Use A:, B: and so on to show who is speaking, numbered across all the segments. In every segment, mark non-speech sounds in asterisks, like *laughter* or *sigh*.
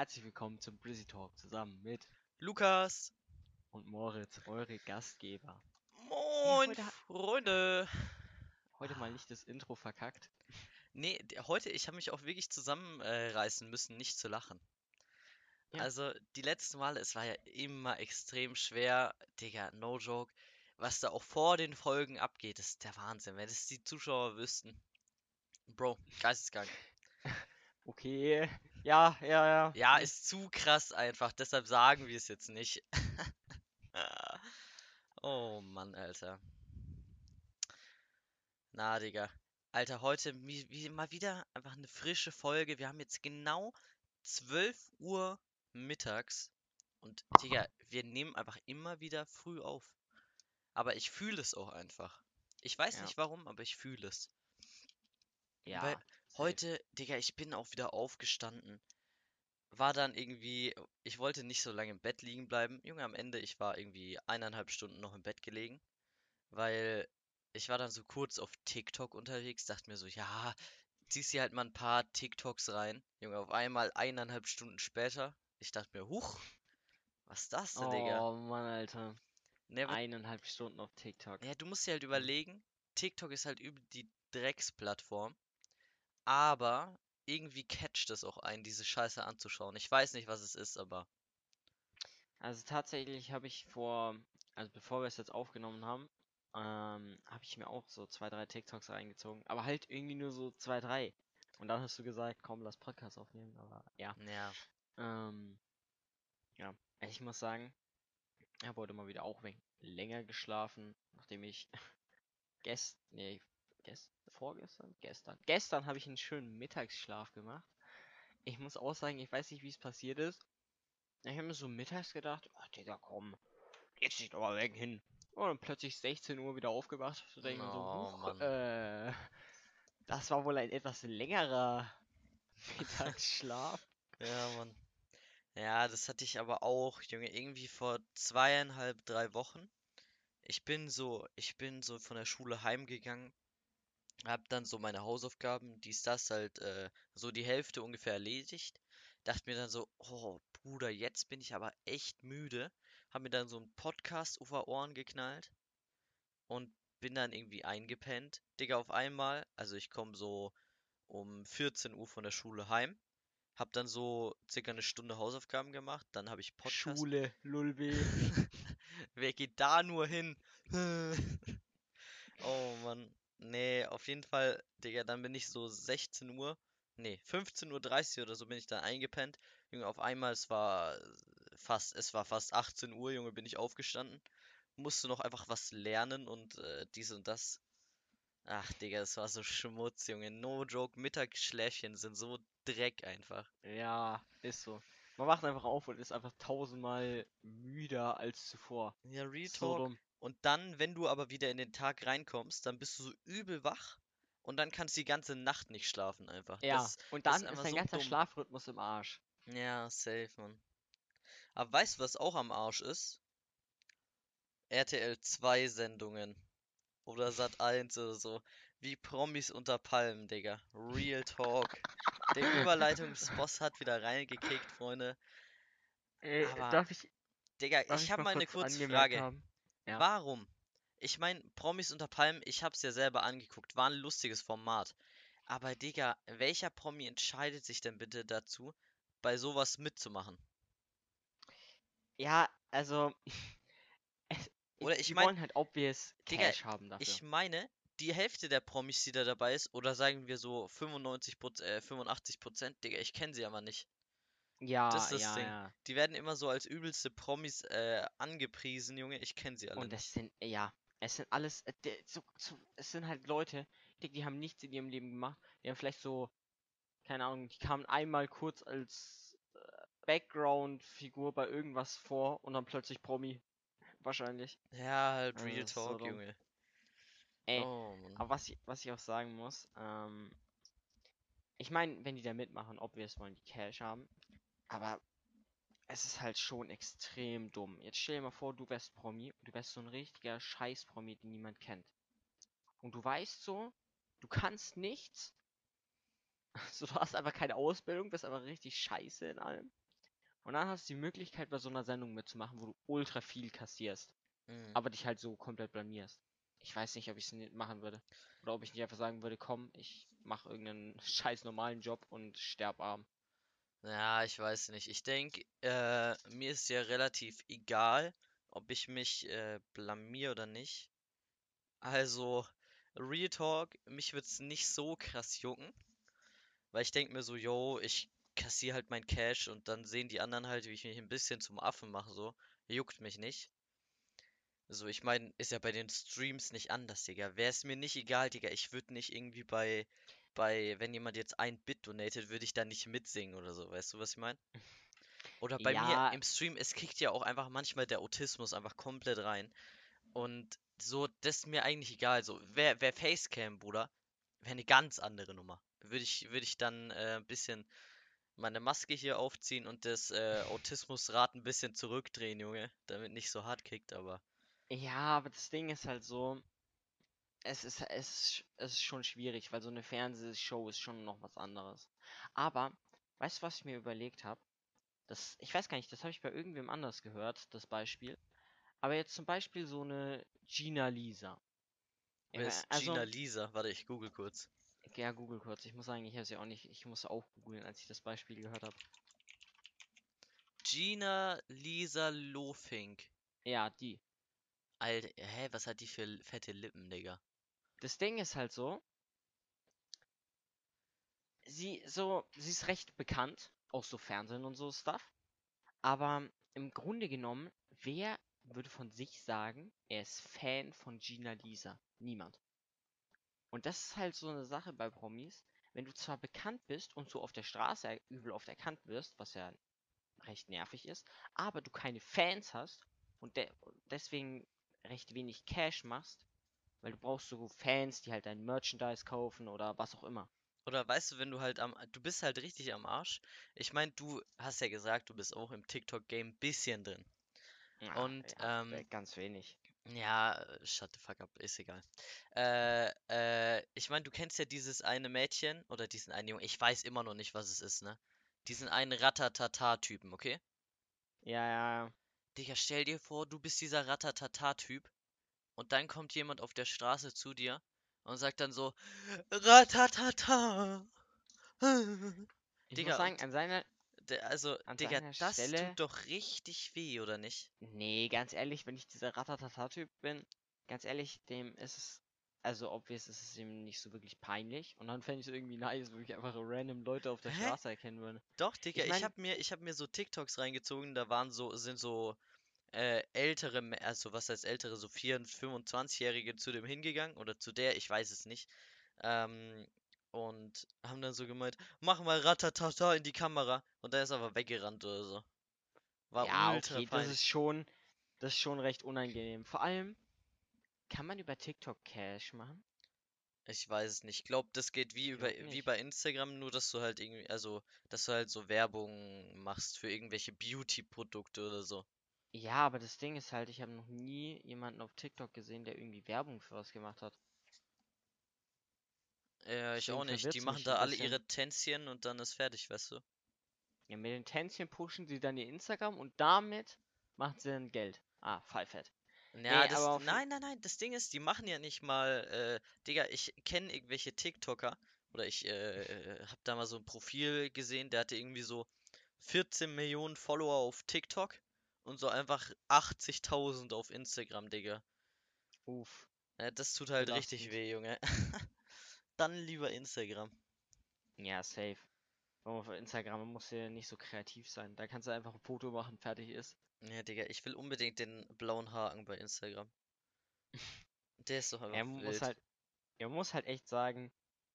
A: herzlich willkommen zum Brizzy Talk zusammen mit
B: Lukas.
A: und Moritz, eure Gastgeber.
B: Moin,
A: heute-
B: Freunde.
A: Heute mal nicht das Intro verkackt.
B: Nee, heute, ich habe mich auch wirklich zusammenreißen äh, reißen müssen, nicht zu lachen.
A: Ja.
B: Also, die letzten Male, es war ja immer extrem schwer. Digga, no joke. Was da auch vor den Folgen abgeht, ist der Wahnsinn. Wenn es die Zuschauer wüssten. Bro, geisteskrank. *laughs*
A: Okay, ja, ja, ja.
B: Ja, ist zu krass einfach, deshalb sagen wir es jetzt nicht. *laughs* Oh Mann, Alter. Na, Digga. Alter, heute wie, wie mal wieder einfach eine frische Folge. Wir haben jetzt genau 12 Uhr mittags. Und, Digga, wir nehmen einfach immer wieder früh auf. Aber ich fühle es auch einfach. Ich weiß
A: Ja.
B: nicht warum, aber ich fühle es.
A: Ja,
B: Weil. Heute, Digga, ich bin auch wieder aufgestanden. War dann irgendwie, ich wollte nicht so lange im Bett liegen bleiben. Junge, am Ende, ich war irgendwie eineinhalb Stunden noch im Bett gelegen, weil ich war dann so kurz auf TikTok unterwegs, dachte mir so, ja, ziehst dir halt mal ein paar TikToks rein. Junge, auf einmal eineinhalb Stunden später, ich dachte mir, huch, was ist das denn, Digga?
A: Oh Mann, Alter.
B: Ne,
A: Eineinhalb Stunden auf TikTok.
B: ja, du musst dir halt überlegen, TikTok ist halt übel die Drecksplattform, aber irgendwie catcht es auch einen, diese Scheiße anzuschauen. Ich weiß nicht, was es ist, aber
A: Also tatsächlich habe ich vor, also bevor wir es jetzt aufgenommen haben, ähm, habe ich mir auch so zwei, drei TikToks reingezogen. Aber halt irgendwie nur so zwei, drei. Und dann hast du gesagt, komm, lass Podcast aufnehmen. Aber ja.
B: ja,
A: Ähm, ja, ich muss sagen, ich habe heute mal wieder auch ein länger geschlafen, nachdem ich *laughs* gest, nee, gest, vorgestern, gestern, gestern habe ich einen schönen Mittagsschlaf gemacht. Ich muss auch sagen, ich weiß nicht, wie es passiert ist. Ich habe mir so mittags gedacht, ach Digga, komm, jetzt doch mal weg hin. Und dann plötzlich 16 Uhr wieder aufgewacht. So denke ich mir so,
B: Oh,
A: huch, äh, das war wohl ein etwas längerer *laughs* Mittagsschlaf.
B: ja, Mann. Ja, das hatte ich aber auch, Junge, irgendwie vor zweieinhalb, drei Wochen. Ich bin so, ich bin so von der Schule heimgegangen, hab dann so meine Hausaufgaben, dies, das halt, äh, so die Hälfte ungefähr erledigt. Dachte mir dann so, oh Bruder, jetzt bin ich aber echt müde. Hab mir dann so einen Podcast die Ohren geknallt und bin dann irgendwie eingepennt. Digga, auf einmal, also ich komme so um 14 Uhr von der Schule heim. Hab dann so circa eine Stunde Hausaufgaben gemacht. Dann habe ich Podcast.
A: Schule, Lulbe. *laughs*
B: Wer geht da nur hin? *laughs* Oh Mann. Nee, auf jeden Fall, Digga, dann bin ich so 16 Uhr, nee, 15.30 Uhr oder so bin ich dann eingepennt. Junge, auf einmal, es war fast, es war fast 18 Uhr, Junge, bin ich aufgestanden. Musste noch einfach was lernen und äh, dies und das. Ach, Digga, es war so Schmutz, Junge. No joke, Mittagsschläfchen sind so Dreck einfach.
A: Ja, ist so. Man wacht einfach auf und ist einfach tausendmal müder als zuvor.
B: Ja, Real
A: So.
B: Und dann, wenn du aber wieder in den Tag reinkommst, dann bist du so übel wach und dann kannst du die ganze Nacht nicht schlafen einfach.
A: Ja,
B: Das,
A: und
B: das
A: dann
B: ist
A: ist dein
B: so
A: ganzer
B: dumm.
A: Schlafrhythmus im Arsch.
B: Ja, safe, Mann. Aber weißt du, was auch am Arsch ist? RTL 2 Sendungen. Oder Sat 1 oder so. Wie Promis unter Palmen, Digga. Real Talk. Der Überleitungsboss hat wieder reingekickt, Freunde.
A: Äh,
B: Aber-
A: darf ich,
B: Digga,
A: darf
B: ich habe mal eine
A: kurz
B: kurze Frage.
A: haben? Ja.
B: Warum? Ich meine, Promis unter Palmen, ich hab's ja selber angeguckt, war ein lustiges Format. Aber Digga, welcher Promi entscheidet sich denn bitte dazu, bei sowas mitzumachen?
A: Ja, also. *laughs* Es,
B: Oder ich
A: die
B: mein-
A: wollen halt obvious
B: Digga,
A: Cash haben dafür.
B: Ich meine, die Hälfte der Promis, die da dabei ist, oder sagen wir so 95 äh, 85 Prozent, Digga, ich kenne sie aber nicht.
A: Ja,
B: das ist das
A: ja,
B: Ding.
A: ja.
B: Die werden immer so als übelste Promis äh, angepriesen, Junge, ich kenne sie alle
A: Und es sind, ja, es sind alles, äh, so, so, es sind halt Leute, die, die haben nichts in ihrem Leben gemacht. Die haben vielleicht so, keine Ahnung, die kamen einmal kurz als äh, Background-Figur bei irgendwas vor und dann plötzlich Promi. Wahrscheinlich.
B: Ja, halt
A: Also,
B: Real
A: das ist so
B: Talk,
A: dumm.
B: Junge.
A: Ey,
B: Oh,
A: aber was ich, was ich auch sagen muss, ähm, ich meine, wenn die da mitmachen, obvious wollen die Cash haben, aber es ist halt schon extrem dumm. Jetzt stell dir mal vor, du wärst Promi und du wärst so ein richtiger Scheiß-Promi, den niemand kennt. Und du weißt so, du kannst nichts. *laughs* So, du hast einfach keine Ausbildung, bist aber richtig scheiße in allem. Und dann hast du die Möglichkeit, bei so einer Sendung mitzumachen, wo du ultra viel kassierst,
B: Mhm.
A: aber dich halt so komplett blamierst. Ich weiß nicht, ob ich es nicht machen würde. Oder ob ich nicht einfach sagen würde, komm, ich mache irgendeinen *laughs* scheiß normalen Job und sterb arm.
B: Ja, ich weiß nicht. Ich denke, äh, mir ist ja relativ egal, ob ich mich äh, blamier oder nicht. Also, Real Talk, mich wird's nicht so krass jucken, weil ich denke mir so, yo, ich kassiere halt mein Cash und dann sehen die anderen halt, wie ich mich ein bisschen zum Affen mache, so. Juckt mich nicht. So, ich meine, ist ja bei den Streams nicht anders, Digga. Wäre es mir nicht egal, Digga, ich würde nicht irgendwie bei, bei, wenn jemand jetzt ein Bit donatet, würde ich da nicht mitsingen oder so, weißt du, was ich meine? Oder bei mir
A: Ja,
B: im Stream, es kickt ja auch einfach manchmal der Autismus einfach komplett rein. Und so, das ist mir eigentlich egal. So, wer, wer Facecam, Bruder, wäre eine ganz andere Nummer. Würde ich, würde ich dann äh, ein bisschen meine Maske hier aufziehen und das äh, Autismusrad ein bisschen zurückdrehen, Junge, damit nicht so hart kickt, aber.
A: ja, aber das Ding ist halt so, es ist, es es ist schon schwierig, weil so eine Fernsehshow ist schon noch was anderes. Aber, weißt du, was ich mir überlegt habe? Das, ich weiß gar nicht, das habe ich bei irgendwem anders gehört, das Beispiel. Aber jetzt zum Beispiel so eine Gina Lisa.
B: Wer ist
A: also,
B: Gina Lisa? Warte, ich google kurz.
A: ja, Google kurz. Ich muss sagen, ich habe sie auch nicht, ich musste auch googeln, als ich das Beispiel gehört habe.
B: Gina Lisa Lofink.
A: Ja, die.
B: Alter, hä, was hat die für fette Lippen, Digga?
A: Das Ding ist halt so, sie so, sie ist recht bekannt, auch so Fernsehen und so Stuff. Aber im Grunde genommen, wer würde von sich sagen, er ist Fan von Gina Lisa? Niemand. Und das ist halt so eine Sache bei Promis. Wenn du zwar bekannt bist und so auf der Straße er- übel oft erkannt wirst, was ja recht nervig ist, aber du keine Fans hast und de deswegen recht wenig Cash machst, weil du brauchst so Fans, die halt dein Merchandise kaufen oder was auch immer.
B: Oder weißt du, wenn du halt am, du bist halt richtig am Arsch. Ich meine, du hast ja gesagt, du bist auch im TikTok-Game ein bisschen drin.
A: Ah,
B: Und,
A: ja,
B: ähm,
A: äh, ganz wenig.
B: Ja, shut the fuck up, ist egal. Äh, äh, ich meine, du kennst ja dieses eine Mädchen oder diesen einen Jungen, ich weiß immer noch nicht, was es ist, ne? Diesen einen Ratatata-Typen, okay?
A: Ja, ja.
B: Digga, stell dir vor, du bist dieser Ratatata-Typ und dann kommt jemand auf der Straße zu dir und sagt dann so, Ratatata.
A: Ich
B: Digga,
A: muss sagen, an seiner.
B: Also,
A: An
B: Digga, das
A: Stelle-
B: tut doch richtig weh, oder nicht?
A: Nee, ganz ehrlich, wenn ich dieser Ratatata-Typ bin, ganz ehrlich, dem ist es. Also, obvious ist es ihm nicht so wirklich peinlich. Und dann fände ich es irgendwie nice, wenn ich einfach random Leute auf der
B: Hä?
A: Straße erkennen würde.
B: Doch, Digga,
A: Ich
B: ich,
A: mein-
B: hab mir, ich hab mir so TikToks reingezogen, da waren so, sind so äh, ältere, also was heißt ältere, so 24, 25-Jährige zu dem hingegangen oder zu der, ich weiß es nicht. Ähm, und haben dann so gemeint, mach mal Ratatata in die Kamera. Und dann ist er aber weggerannt oder so. War
A: ja,
B: ultra
A: okay, das ist schon. Das ist schon recht unangenehm. Vor allem, kann man über TikTok Cash machen?
B: Ich weiß es nicht. Ich glaube, das geht wie über, wie bei Instagram, nur dass du halt irgendwie, also, dass du halt so Werbung machst für irgendwelche Beauty-Produkte oder so.
A: Ja, aber das Ding ist halt, ich habe noch nie jemanden auf TikTok gesehen, der irgendwie Werbung für was gemacht hat.
B: Ja, ich
A: Deswegen
B: auch nicht. Die machen da alle
A: bisschen.
B: ihre Tänzchen und dann ist fertig, weißt du?
A: Ja, mit den Tänzchen pushen sie dann ihr Instagram und damit machen sie dann Geld. Ah, Pfeifett.
B: Ja,
A: Nee,
B: das, nein, nein, nein, das Ding ist, die machen ja nicht mal, äh, Digga, ich kenne irgendwelche TikToker oder ich äh, äh, hab da mal so ein Profil gesehen, der hatte irgendwie so 14 Millionen Follower auf TikTok und so einfach 80.000 auf Instagram, Digga.
A: Uff.
B: Ja, das tut halt richtig
A: Belastend.
B: weh, Junge. *laughs* Dann lieber Instagram.
A: Ja, safe. Aber auf Instagram muss ja nicht so kreativ sein. Da kannst du einfach ein Foto machen, fertig ist.
B: Ja, Digga, ich will unbedingt den blauen Haken bei Instagram. *laughs* Der ist doch einfach
A: Er muss
B: wild.
A: halt, er muss halt echt sagen,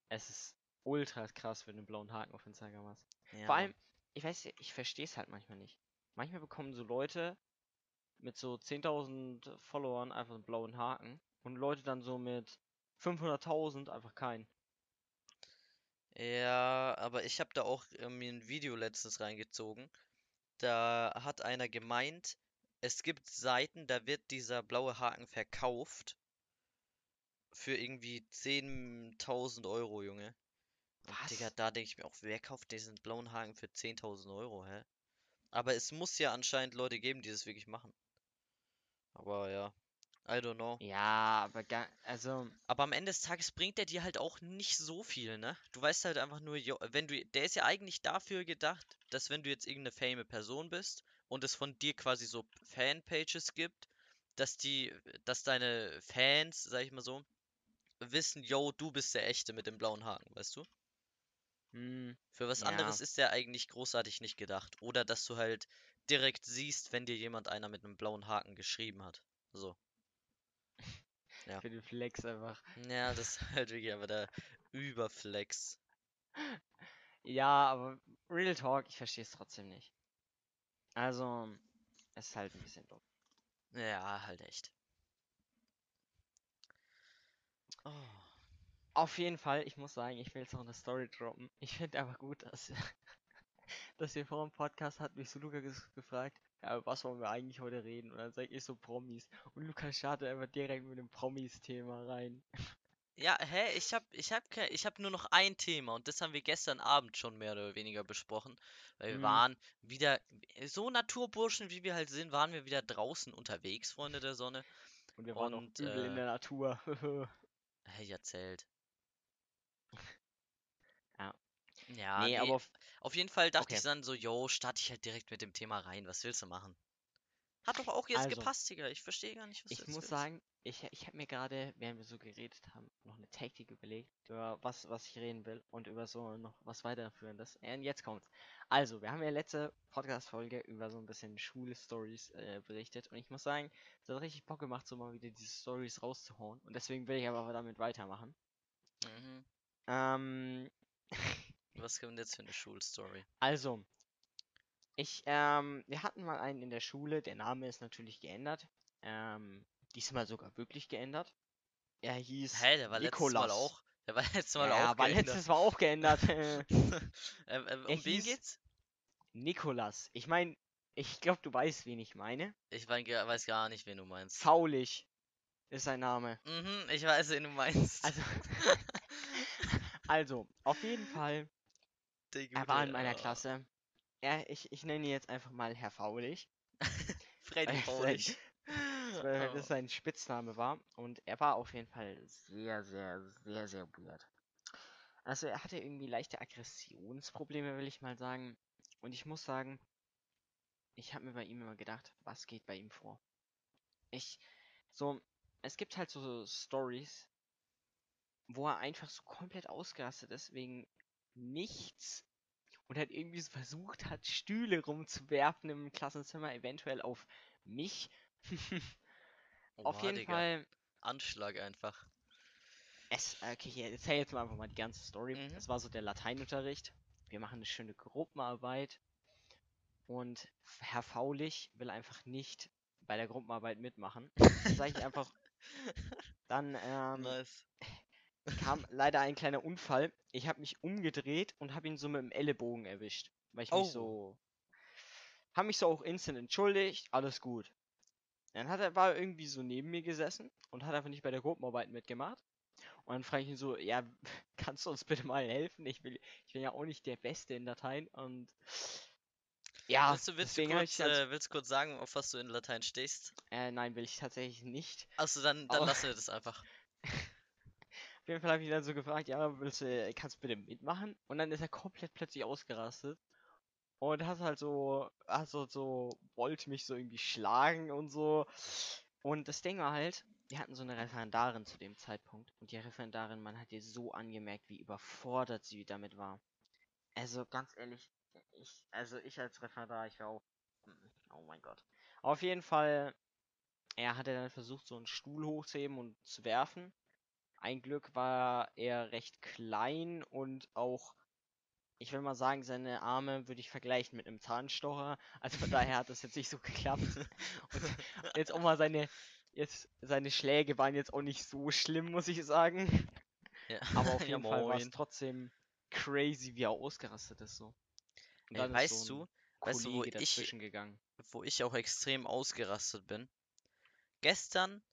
A: es ist ultra krass, wenn du einen blauen Haken auf Instagram hast.
B: Ja,
A: Vor allem, ich weiß, ich verstehe es halt manchmal nicht. Manchmal bekommen so Leute mit so 10.000 Followern einfach einen blauen Haken und Leute dann so mit 500.000 einfach keinen.
B: Ja, aber ich habe da auch äh, mir ein Video letztens reingezogen. Da hat einer gemeint, es gibt Seiten, da wird dieser blaue Haken verkauft für irgendwie 10.000 Euro, Junge. Und Digga,
A: Was?
B: da denke ich mir auch, wer kauft diesen blauen Haken für 10.000 Euro, hä? Aber es muss ja anscheinend Leute geben, die das wirklich machen. Aber ja, I don't know.
A: Ja, aber ga also,
B: Aber am Ende des Tages bringt der dir halt auch nicht so viel, ne? Du weißt halt einfach nur, jo, wenn du, der ist ja eigentlich dafür gedacht, dass wenn du jetzt irgendeine fame Person bist und es von dir quasi so Fanpages gibt, dass die, dass deine Fans, sag ich mal so, wissen, yo, du bist der Echte mit dem blauen Haken, weißt du?
A: Hm,
B: Für was
A: ja.
B: anderes ist der eigentlich großartig nicht gedacht. Oder dass du halt direkt siehst, wenn dir jemand einer mit einem blauen Haken geschrieben hat. So. Ja.
A: Für den Flex einfach.
B: Ja, das ist halt wirklich aber der Überflex.
A: Ja, aber Real Talk, ich verstehe es trotzdem nicht. Also, es ist halt ein bisschen dumm.
B: Ja, halt echt. Oh.
A: Auf jeden Fall, ich muss sagen, ich will jetzt noch eine Story droppen. Ich finde aber gut, dass, *laughs* dass wir vor dem Podcast hat mich so Luca ges- gefragt, ja, was wollen wir eigentlich heute reden? Und dann sag ich so Promis. Und Luca startet einfach direkt mit dem Promis-Thema rein.
B: Ja, hä? Ich hab, ich hab, ich hab nur noch ein Thema und das haben wir gestern Abend schon mehr oder weniger besprochen. Weil wir
A: Mhm.
B: waren wieder, so Naturburschen wie wir halt sind, waren wir wieder draußen unterwegs, Freunde der Sonne.
A: Und wir waren
B: Und,
A: übel in
B: äh,
A: der Natur. *laughs*
B: Hey, erzählt.
A: Ja.
B: Ja,
A: nee,
B: nee,
A: aber auf,
B: auf jeden Fall dachte ich
A: okay.
B: dann so, yo, starte ich halt direkt mit dem Thema rein. Was willst du machen? Hat doch auch jetzt
A: Also,
B: gepasst, Digga. Ich verstehe gar nicht, was du
A: ich muss
B: willst.
A: sagen, ich, ich habe mir gerade, während wir so geredet haben, noch eine Taktik überlegt, über was, was ich reden will und über so noch was weiterführendes. Und jetzt kommt's. Also, wir haben ja letzte Podcast-Folge über so ein bisschen Schulstories äh, berichtet und ich muss sagen, es hat richtig Bock gemacht, so mal wieder diese Stories rauszuhauen und deswegen will ich aber damit weitermachen.
B: Mhm.
A: Ähm, *laughs*
B: Was kommt jetzt für eine Schulstory?
A: also, ich, ähm, wir hatten mal einen in der Schule, der Name ist natürlich geändert. Ähm, diesmal sogar wirklich geändert. Er hieß
B: Hä, der war letztes Mal
A: Nikolas.
B: auch. Der war *laughs* letztes Mal
A: Ja,
B: auch
A: war
B: geändert.
A: letztes Mal auch geändert. Äh, *laughs*
B: Ähm, ähm, um
A: Er
B: wen geht's?
A: Nikolas. Ich meine, ich glaube, du weißt, wen ich meine.
B: Ich mein, weiß gar nicht, wen du meinst.
A: Faulig ist sein Name.
B: Mhm, ich weiß, wen du meinst.
A: Also, *laughs* also, auf jeden Fall,
B: Der
A: er war in
B: gute,
A: meiner
B: äh,
A: Klasse. Er, ich, ich nenne ihn jetzt einfach mal Herr Faulig. *laughs*
B: Freddy Faulig. *laughs*
A: weil
B: Oh.
A: das sein Spitzname war. Und er war auf jeden Fall sehr, sehr, sehr, sehr weird. Also er hatte irgendwie leichte Aggressionsprobleme, will ich mal sagen. Und ich muss sagen, ich habe mir bei ihm immer gedacht, was geht bei ihm vor? Ich, so, es gibt halt so Stories, wo er einfach so komplett ausgerastet ist wegen nichts und halt irgendwie so versucht hat, Stühle rumzuwerfen im Klassenzimmer, eventuell auf mich. *laughs* Auf
B: Oha,
A: jeden
B: Digga.
A: Fall,
B: Anschlag einfach.
A: es, okay, ich erzähl jetzt mal einfach mal die ganze Story.
B: Mhm.
A: Es war so der Lateinunterricht. Wir machen eine schöne Gruppenarbeit und Herr Faulich will einfach nicht bei der Gruppenarbeit mitmachen. Dann sage ich einfach, *laughs* dann ähm,
B: nice.
A: Kam leider ein kleiner Unfall. Ich habe mich umgedreht und habe ihn so mit dem Ellenbogen erwischt, weil ich
B: Oh.
A: mich so habe mich so auch instant entschuldigt, alles gut. Dann hat er war er irgendwie so neben mir gesessen und hat einfach nicht bei der Gruppenarbeit mitgemacht. Und dann frage ich ihn so, ja, *laughs* kannst du uns bitte mal helfen? Ich will, ich bin ja auch nicht der Beste in Latein und ja,
B: willst du, willst du kurz,
A: ich ganz,
B: äh, willst du kurz sagen, auf was du in Latein stehst?
A: äh, nein, will ich tatsächlich nicht.
B: Achso, dann, dann
A: Aber-
B: lassen wir das einfach. *laughs*
A: Auf jeden Fall habe ich ihn dann so gefragt, ja, willst du, kannst du bitte mitmachen? Und dann ist er komplett plötzlich ausgerastet. Und hat halt so, hat so, so, wollte mich so irgendwie schlagen und so. Und das Ding war halt, wir hatten so eine Referendarin zu dem Zeitpunkt. Und die Referendarin, man hat ihr so angemerkt, wie überfordert sie damit war. Also ganz ehrlich, ich, also ich als Referendar, ich war auch, mm, oh mein Gott. Auf jeden Fall, er hatte dann versucht, so einen Stuhl hochzuheben und zu werfen. Ein Glück war er recht klein und auch, ich will mal sagen, seine Arme würde ich vergleichen mit einem Zahnstocher. Also von daher hat das jetzt nicht so *laughs* geklappt. Und jetzt auch mal seine, jetzt seine Schläge waren jetzt auch nicht so schlimm, muss ich sagen.
B: Ja.
A: Aber auf *laughs*
B: Ja,
A: jeden Fall war es trotzdem crazy, wie er ausgerastet ist so. Und
B: Ey, weißt
A: so
B: du, weißt du, wo
A: Kollege
B: ich-
A: dazwischen gegangen.
B: wo ich auch extrem ausgerastet bin. Gestern,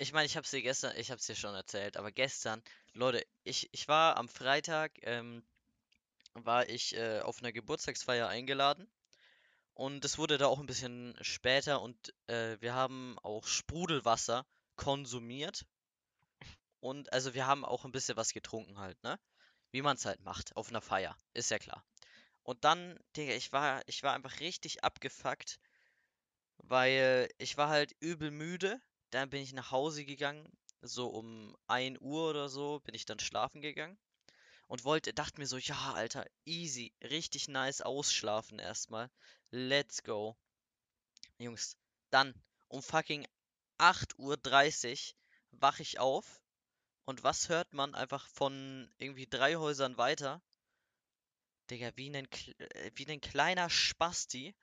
B: ich meine, ich hab's dir gestern, ich hab's dir schon erzählt, aber gestern, Leute, ich, ich war am Freitag, ähm, war ich äh, auf einer Geburtstagsfeier eingeladen Und es wurde da auch ein bisschen später und äh, wir haben auch Sprudelwasser konsumiert. Und also wir haben auch ein bisschen was getrunken halt, ne? Wie man es halt macht, auf einer Feier, ist ja klar. Und dann, Digga, ich war, ich war einfach richtig abgefuckt, weil ich war halt übel müde. Dann bin ich nach Hause gegangen, so um 1 Uhr oder so bin ich dann schlafen gegangen und wollte, dachte mir so, ja, Alter, easy, richtig nice ausschlafen erstmal. Let's go. Jungs, dann um fucking 8.30 Uhr wach ich auf und was hört man einfach von irgendwie drei Häusern weiter? Digga, wie ein, äh, wie ein kleiner Spasti,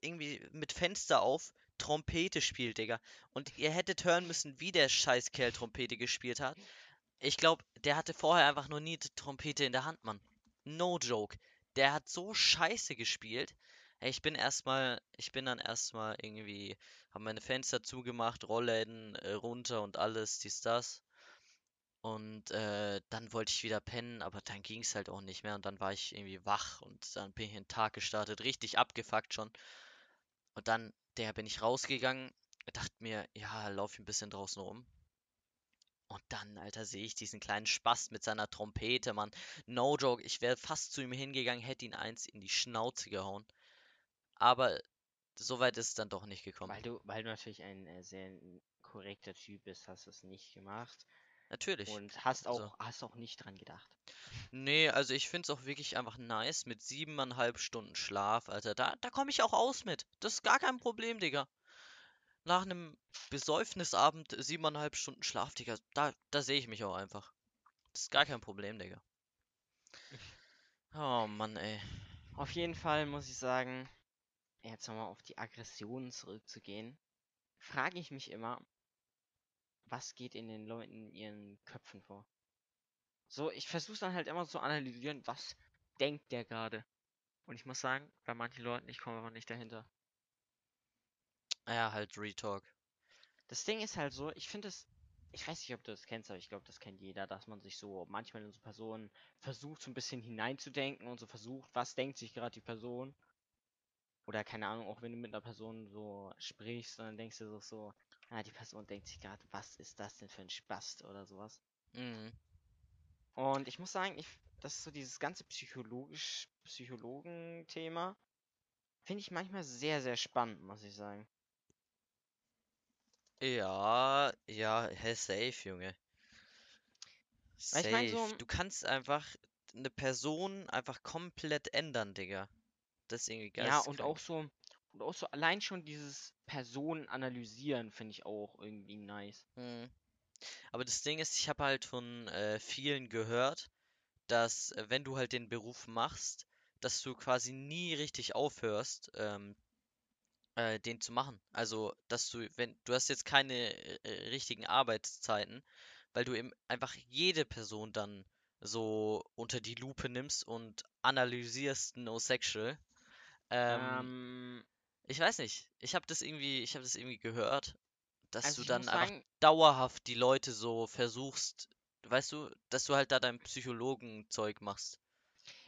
B: irgendwie mit Fenster auf, Trompete spielt, Digga. Und ihr hättet hören müssen, wie der Scheißkerl Trompete gespielt hat. Ich glaube, der hatte vorher einfach nur nie die Trompete in der Hand, Mann. No joke. Der hat so scheiße gespielt. Ich bin erstmal, ich bin dann erstmal irgendwie, habe meine Fenster zugemacht, Rollläden äh, runter und alles, dies, das. Und äh, dann wollte ich wieder pennen, aber dann ging es halt auch nicht mehr. Und dann war ich irgendwie wach und dann bin ich in den Tag gestartet, richtig abgefuckt schon. Und dann, der bin ich rausgegangen, dachte mir, ja, lauf ein bisschen draußen rum. Und dann, Alter, sehe ich diesen kleinen Spast mit seiner Trompete, Mann. No joke, ich wäre fast zu ihm hingegangen, hätte ihn eins in die Schnauze gehauen. Aber so weit ist es dann doch nicht gekommen.
A: Weil du, weil du natürlich ein äh, sehr korrekter Typ bist, hast du es nicht gemacht.
B: Natürlich.
A: Und hast auch, also. hast auch nicht dran gedacht.
B: Nee, also ich finde es auch wirklich einfach nice mit siebeneinhalb Stunden Schlaf, Alter. Da, da komme ich auch aus mit. Das ist gar kein Problem, Digga nach einem Besäufnisabend siebeneinhalb Stunden Schlaf, Digga, da, da sehe ich mich auch einfach. Das ist gar kein Problem, Digga. Oh Mann, ey.
A: Auf jeden Fall muss ich sagen, jetzt nochmal auf die Aggressionen zurückzugehen, frage ich mich immer, was geht in den Leuten in ihren Köpfen vor? So, ich versuche dann halt immer zu analysieren, was denkt der gerade? Und ich muss sagen, bei manchen Leuten, ich komme aber nicht dahinter.
B: Ja, halt Retalk.
A: Das Ding ist halt so, ich finde es, ich weiß nicht, ob du das kennst, aber ich glaube, das kennt jeder, dass man sich so manchmal in so Personen versucht, so ein bisschen hineinzudenken und so versucht, was denkt sich gerade die Person. Oder keine Ahnung, auch wenn du mit einer Person so sprichst, dann denkst du so, so ah, die Person denkt sich gerade, was ist das denn für ein Spast oder sowas. Mhm. Und ich muss sagen, ich, das ist so dieses ganze psychologisch, Psychologen-Thema, finde ich manchmal sehr, sehr spannend, muss ich sagen.
B: Ja, ja, hä, safe, Junge.
A: Weil ich mein,
B: Safe.
A: so,
B: Du kannst einfach eine Person einfach komplett ändern, Digga. Das ist irgendwie
A: ja, und auch so, und auch so allein schon dieses Personen analysieren finde ich auch irgendwie nice.
B: Hm. Aber das Ding ist, ich habe halt von äh, vielen gehört, dass äh, wenn du halt den Beruf machst, dass du quasi nie richtig aufhörst, ähm, äh, den zu machen. Also, dass du, wenn du hast jetzt keine äh, richtigen Arbeitszeiten, weil du eben einfach jede Person dann so unter die Lupe nimmst und analysierst no sexual. Ähm,
A: Ähm,
B: ich weiß nicht. Ich habe das irgendwie, ich habe das irgendwie gehört, dass
A: also
B: du dann einfach
A: sagen,
B: dauerhaft die Leute so versuchst, weißt du, dass du halt da dein Psychologenzeug machst.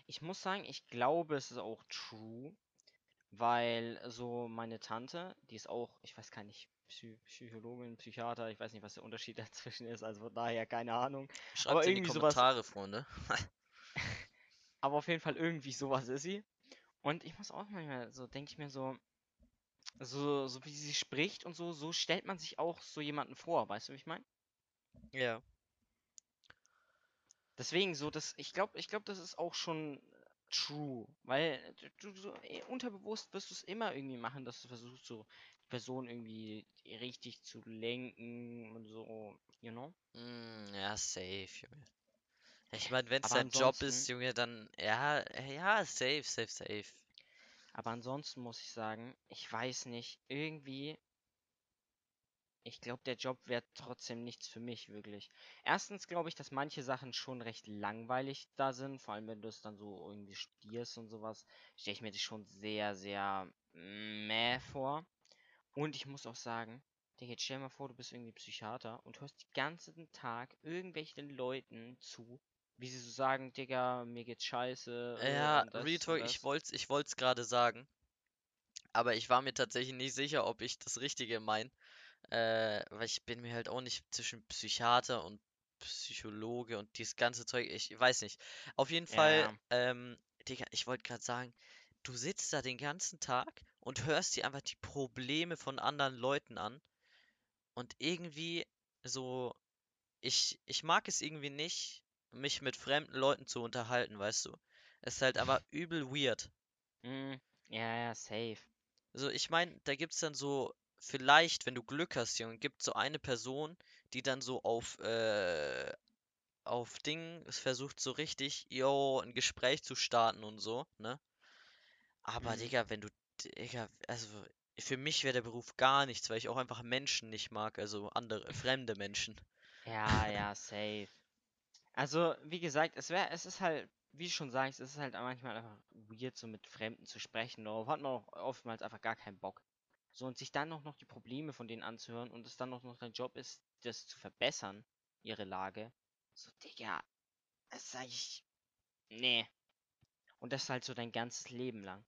A: ich muss sagen, ich glaube, es ist auch true, weil so meine Tante, die ist auch, ich weiß gar nicht, Psy Psychologin, Psychiater, ich weiß nicht, was der Unterschied *laughs* dazwischen ist, also von daher keine Ahnung.
B: Schreibt Aber in die Kommentare, sowas, Freunde. *laughs* *laughs*
A: aber auf jeden Fall irgendwie sowas ist sie. Und ich muss auch manchmal so, denke ich mir so, so, so wie sie spricht und so, so stellt man sich auch so jemanden vor, weißt du, wie ich meine?
B: Ja.
A: Deswegen so, das, ich glaube, ich glaube, das ist auch schon true, weil du, so eh, unterbewusst wirst du es immer irgendwie machen, dass du versuchst so die Person irgendwie richtig zu lenken und so, you know?
B: Mm, ja, safe, Junge. Ich meine, wenn es dein Job ist, Junge, dann ja, ja, safe, safe, safe.
A: Aber ansonsten muss ich sagen, ich weiß nicht, irgendwie ich glaube, der Job wäre trotzdem nichts für mich, wirklich. Erstens glaube ich, dass manche Sachen schon recht langweilig da sind, vor allem wenn du es dann so irgendwie studierst und sowas, stelle ich mir das schon sehr, sehr meh vor. Und ich muss auch sagen, Digga, stell dir mal vor, du bist irgendwie Psychiater und hörst den ganzen Tag irgendwelchen Leuten zu, wie sie so sagen, Digga, mir geht's scheiße.
B: Äh, ja, Retalk, ich wollt's, ich wollt's gerade sagen. aber ich war mir tatsächlich nicht sicher, ob ich das Richtige meine. Äh, weil ich bin mir halt auch nicht zwischen Psychiater und Psychologe und dieses ganze Zeug, ich weiß nicht. Auf jeden
A: Ja,
B: Fall, ähm, Digga, ich wollte gerade sagen, du sitzt da den ganzen Tag und hörst dir einfach die Probleme von anderen Leuten an und irgendwie so, ich, ich mag es irgendwie nicht, mich mit fremden Leuten zu unterhalten, weißt du? Es ist halt einfach *laughs* übel weird.
A: Mm, ja, ja, safe.
B: Also ich meine, da gibt's dann so, vielleicht, wenn du Glück hast, Junge, gibt so eine Person, die dann so auf, äh, auf Ding versucht so richtig, yo, ein Gespräch zu starten und so, ne? Aber
A: Mhm.
B: Digga, wenn du, Digga, also für mich wäre der Beruf gar nichts, weil ich auch einfach Menschen nicht mag, also andere, fremde Menschen.
A: Ja, ja, safe. Also, wie gesagt, es wäre, es ist halt, wie du schon sagst, es ist halt manchmal einfach weird, so mit Fremden zu sprechen. Darauf hat man auch oftmals einfach gar keinen Bock. So, und sich dann noch, noch die Probleme von denen anzuhören und es dann noch, noch dein Job ist, das zu verbessern, ihre Lage. So, Digga, das sag ich, nee. Und das halt so dein ganzes Leben lang.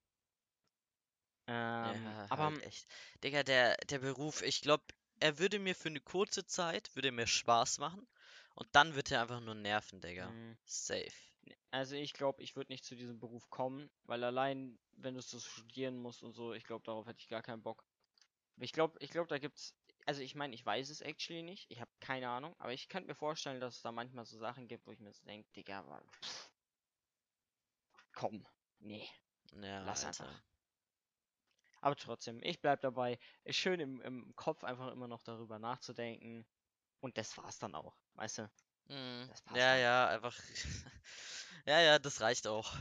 A: Ähm,
B: Ja,
A: aber
B: halt echt. Digga, der, der Beruf, ich glaube, er würde mir für eine kurze Zeit, würde mir Spaß machen und dann wird er einfach nur nerven, Digga.
A: mh,
B: Safe.
A: also ich glaube, ich würde nicht zu diesem Beruf kommen, weil allein, wenn du so studieren musst und so, ich glaube, darauf hätte ich gar keinen Bock. Ich glaube, ich glaube, da gibt's. Also ich meine, ich weiß es actually nicht. Ich habe keine Ahnung, aber ich könnte mir vorstellen, dass es da manchmal so Sachen gibt, wo ich mir so denke, Digga, pff, komm, nee,
B: Ja,
A: lass
B: Alter.
A: einfach. Aber trotzdem, ich bleib dabei. Ist schön im, im Kopf einfach immer noch darüber nachzudenken. Und das war's dann auch, weißt du?
B: Mhm.
A: Das passt
B: Ja,
A: dann.
B: ja, einfach. *laughs* Ja, ja, das reicht auch.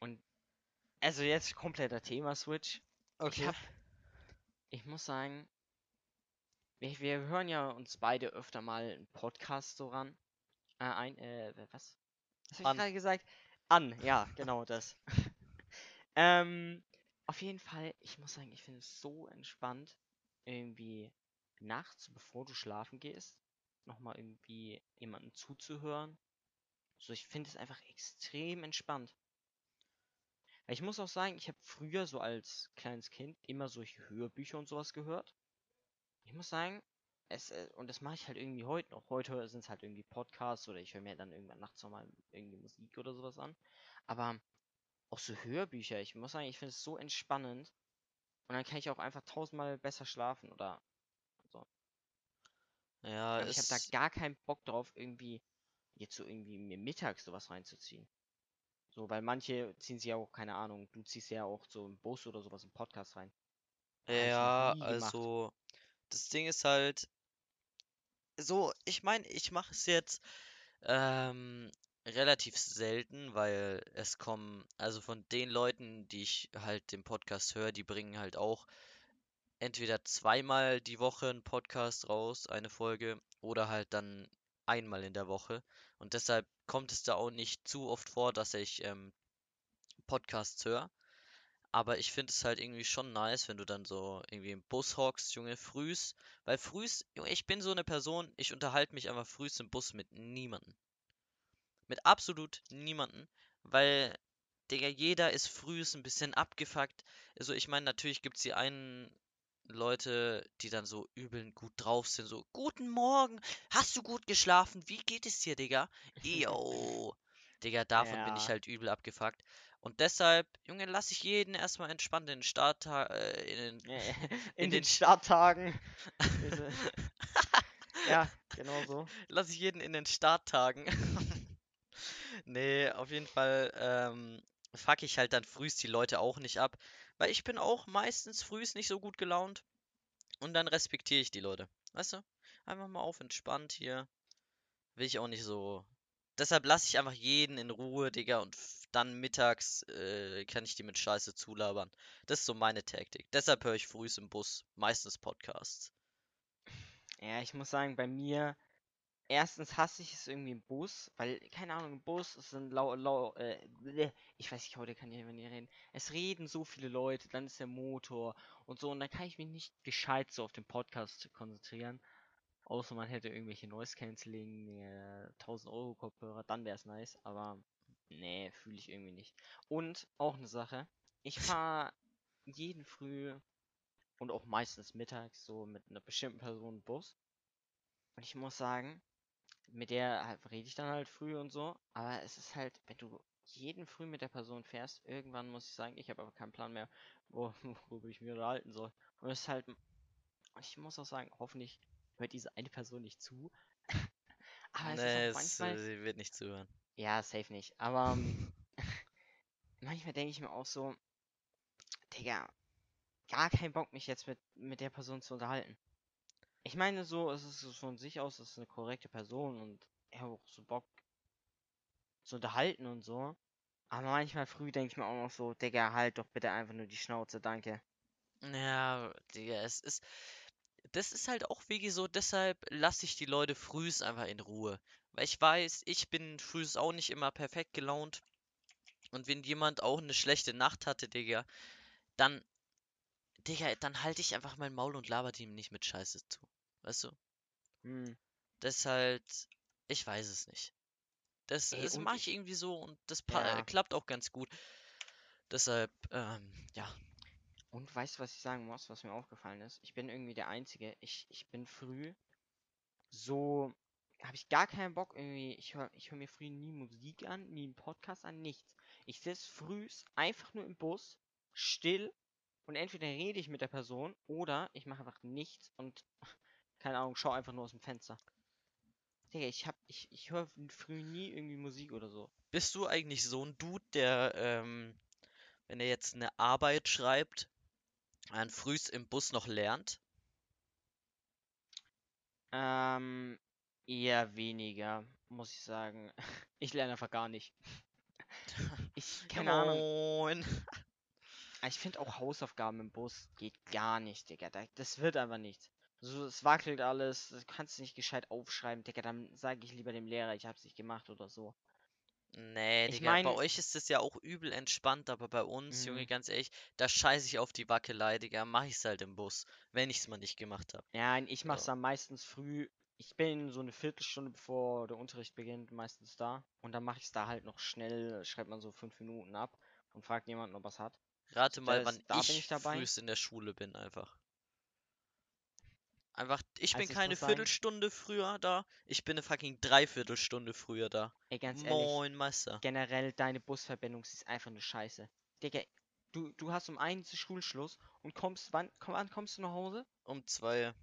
A: Und also jetzt kompletter Thema-Switch. Ich
B: Okay.
A: hab, ich muss sagen, wir, wir hören ja uns beide öfter mal einen Podcast so ran. Äh, ein, äh, was? Was habe ich gerade gesagt? An, ja, genau das. *laughs* ähm, auf jeden Fall, ich muss sagen, ich finde es so entspannt, irgendwie nachts, bevor du schlafen gehst, nochmal irgendwie jemanden zuzuhören. So, ich finde es einfach extrem entspannt. Ich muss auch sagen, ich habe früher so als kleines Kind immer solche Hörbücher und sowas gehört. Ich muss sagen, es, äh, und das mache ich halt irgendwie heute noch. Heute sind es halt irgendwie Podcasts oder ich höre mir dann irgendwann nachts nochmal irgendwie Musik oder sowas an. Aber auch so Hörbücher, ich muss sagen, ich finde es so entspannend. Und dann kann ich auch einfach tausendmal besser schlafen oder.
B: Ja,
A: Aber ich habe da gar keinen Bock drauf, irgendwie jetzt so irgendwie mir mittags sowas reinzuziehen. So, weil manche ziehen sich ja auch, keine Ahnung, du ziehst ja auch so im Bus oder sowas im Podcast rein.
B: Ja, also. Das Ding ist halt. So, ich meine, ich mache es jetzt ähm, relativ selten, weil es kommen, also von den Leuten, die ich halt den Podcast höre, die bringen halt auch entweder zweimal die Woche einen Podcast raus, eine Folge, oder halt dann einmal in der Woche. Und deshalb kommt es da auch nicht zu oft vor, dass ich ähm, Podcasts höre. Aber ich finde es halt irgendwie schon nice, wenn du dann so irgendwie im Bus hockst, Junge, frühs. Weil frühs, Junge, ich bin so eine Person, ich unterhalte mich einfach frühs im Bus mit niemandem. Mit absolut niemandem. Weil, Digga, jeder ist frühs ein bisschen abgefuckt. Also ich meine, natürlich gibt es die einen Leute, die dann so übel gut drauf sind. So, guten Morgen, hast du gut geschlafen? Wie geht es dir, Digga? Yo. Digga, *laughs* davon bin ich
A: Ja,
B: halt übel abgefuckt. Und deshalb, Junge, lass ich jeden erstmal entspannt in den Starttag, äh, in den, *laughs* *laughs* in
A: in
B: den,
A: den Starttagen. Ja, genau so.
B: lass ich jeden in den Starttagen. Nee, auf jeden Fall, ähm, fuck ich halt dann frühst die Leute auch nicht ab, weil ich bin auch meistens frühs nicht so gut gelaunt und dann respektiere ich die Leute. Weißt du? Einfach mal auf entspannt hier. Will ich auch nicht so. Deshalb lasse ich einfach jeden in Ruhe, Digga, und dann mittags äh, kann ich die mit Scheiße zulabern. Das ist so meine Taktik. Deshalb höre ich frühs im Bus meistens Podcasts.
A: Ja, ich muss sagen, bei mir, erstens hasse ich es irgendwie im Bus, weil, keine Ahnung, im Bus sind lau, lau, äh, ich weiß nicht, heute kann ich nicht reden. Es reden so viele Leute, dann ist der Motor und so, und dann kann ich mich nicht gescheit so auf den Podcast konzentrieren. Außer man hätte irgendwelche Noise Cancelling, äh, 1000 Euro Kopfhörer, dann wäre es nice, aber nee, fühle ich irgendwie nicht. Und auch eine Sache, ich fahre jeden Früh und auch meistens mittags so mit einer bestimmten Person Bus. Und ich muss sagen, mit der halt, rede ich dann halt früh und so. Aber es ist halt, wenn du jeden Früh mit der Person fährst, irgendwann muss ich sagen, ich habe aber keinen Plan mehr, wo, *laughs* worüber ich mich unterhalten soll. Und es ist halt, ich muss auch sagen, hoffentlich hört diese eine Person nicht zu. *laughs* aber es
B: Nee,
A: ist
B: es,
A: manchmal.
B: äh, sie wird nicht zuhören.
A: Ja, safe nicht. Aber ähm, *laughs* manchmal denke ich mir auch so, Digga, gar keinen Bock, mich jetzt mit, mit der Person zu unterhalten. Ich meine, so, es ist so von sich aus, es ist eine korrekte Person und er hat auch so Bock zu unterhalten und so. Aber manchmal früh denke ich mir auch noch so, Digga, halt doch bitte einfach nur die Schnauze, danke.
B: Ja, Digga, es ist. Das ist halt auch wirklich so, deshalb lasse ich die Leute frühs einfach in Ruhe. Weil ich weiß, ich bin frühs auch nicht immer perfekt gelaunt. Und wenn jemand auch eine schlechte Nacht hatte, Digga, dann, Digga, dann halte ich einfach mein Maul und laber ihm nicht mit Scheiße zu. Weißt du?
A: Hm.
B: Das halt, ich weiß es nicht. Das,
A: Ey,
B: das mache
A: ich-
B: irgendwie so und das
A: Ja.
B: klappt auch ganz gut. Deshalb, ähm, ja.
A: Und weißt du, was ich sagen muss, was mir aufgefallen ist? Ich bin irgendwie der Einzige. Ich, ich bin früh so, habe ich gar keinen Bock irgendwie. Ich höre ich hör mir früh nie Musik an, nie einen Podcast an, nichts. Ich sitze frühs einfach nur im Bus, still und entweder rede ich mit der Person oder ich mache einfach nichts und *laughs* keine Ahnung, schau einfach nur aus dem Fenster. Digga, ich hab, ich, ich höre früh nie irgendwie Musik oder so.
B: Bist du eigentlich so ein Dude, der, ähm, wenn er jetzt eine Arbeit schreibt, dann frühs im Bus noch lernt?
A: Ähm, eher weniger, muss ich sagen. *laughs* Ich lerne einfach gar nicht. *laughs* Ich, keine Ahnung.
B: Moin.
A: Ich finde auch Hausaufgaben im Bus geht gar nicht, Digga. Da, das wird einfach nichts. So, es wackelt alles, das kannst du nicht gescheit aufschreiben, Digga. Dann sage ich lieber dem Lehrer, ich hab's nicht gemacht oder so.
B: Nee,
A: Ich
B: Digga, bei
A: mein-
B: euch ist es ja auch übel entspannt, aber bei uns, Junge,
A: Mhm.
B: ganz ehrlich, da scheiße ich auf die Wackelei, Digga, mach ich's halt im Bus, wenn ich's mal nicht gemacht hab.
A: Ja, ich mach's
B: So.
A: dann meistens früh. Ich bin so eine Viertelstunde bevor der Unterricht beginnt, meistens da. Und dann mache ich's da halt noch schnell, schreibt man so fünf Minuten ab und fragt jemanden, ob er's hat.
B: Rate mal,
A: ist-
B: wann
A: bin
B: ich
A: ich dabei.
B: frühst in der Schule bin, einfach. Einfach, ich bin
A: Also ich
B: keine
A: sagen-
B: Viertelstunde früher da, ich bin eine fucking Dreiviertelstunde früher da.
A: Ey, ganz ehrlich.
B: Moin, Meister.
A: generell deine Busverbindung ist einfach nur scheiße. Digga, du, du hast um einen Schulschluss und kommst, wann, komm, wann kommst du nach Hause?
B: Um zwei.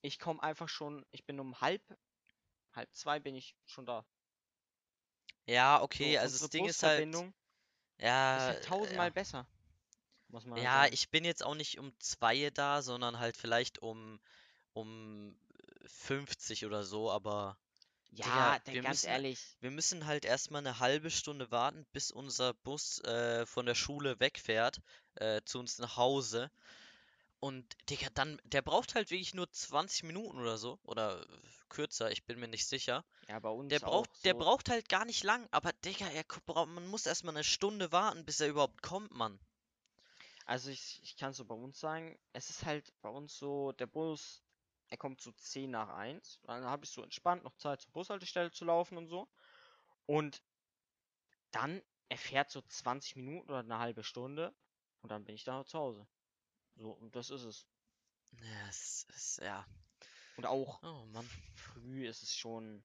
A: Ich komme einfach schon, ich bin um halb, halb zwei bin ich schon da.
B: Ja,
A: So,
B: okay, also
A: unsere
B: das Ding ist halt, ja,
A: ist halt tausendmal
B: ja.
A: besser. Muss man halt
B: Ja,
A: sagen.
B: ich bin jetzt auch nicht um zwei da, sondern halt vielleicht um, um 50 oder so, aber
A: Ja,
B: Digga, wir
A: ganz
B: müssen-
A: ehrlich,
B: wir müssen halt erstmal eine halbe Stunde warten, bis unser Bus äh, von der Schule wegfährt, äh, zu uns nach Hause. Und Digga, dann, der braucht halt wirklich nur 20 Minuten oder so, oder äh, kürzer, ich bin mir nicht sicher.
A: ja, bei uns
B: Der
A: auch
B: braucht, der
A: so.
B: braucht halt gar nicht lang, aber Digga, er man muss erstmal eine Stunde warten, bis er überhaupt kommt, Mann.
A: Also ich, ich kann so bei uns sagen, es ist halt bei uns so, der Bus, er kommt so 10 nach 1. Dann habe ich so entspannt noch Zeit zur Bushaltestelle zu laufen und so. Und dann, er fährt so 20 Minuten oder eine halbe Stunde und dann bin ich da zu Hause. So, und das ist es.
B: Ja, es ist, ja.
A: Und auch
B: Oh Mann.
A: früh ist es schon.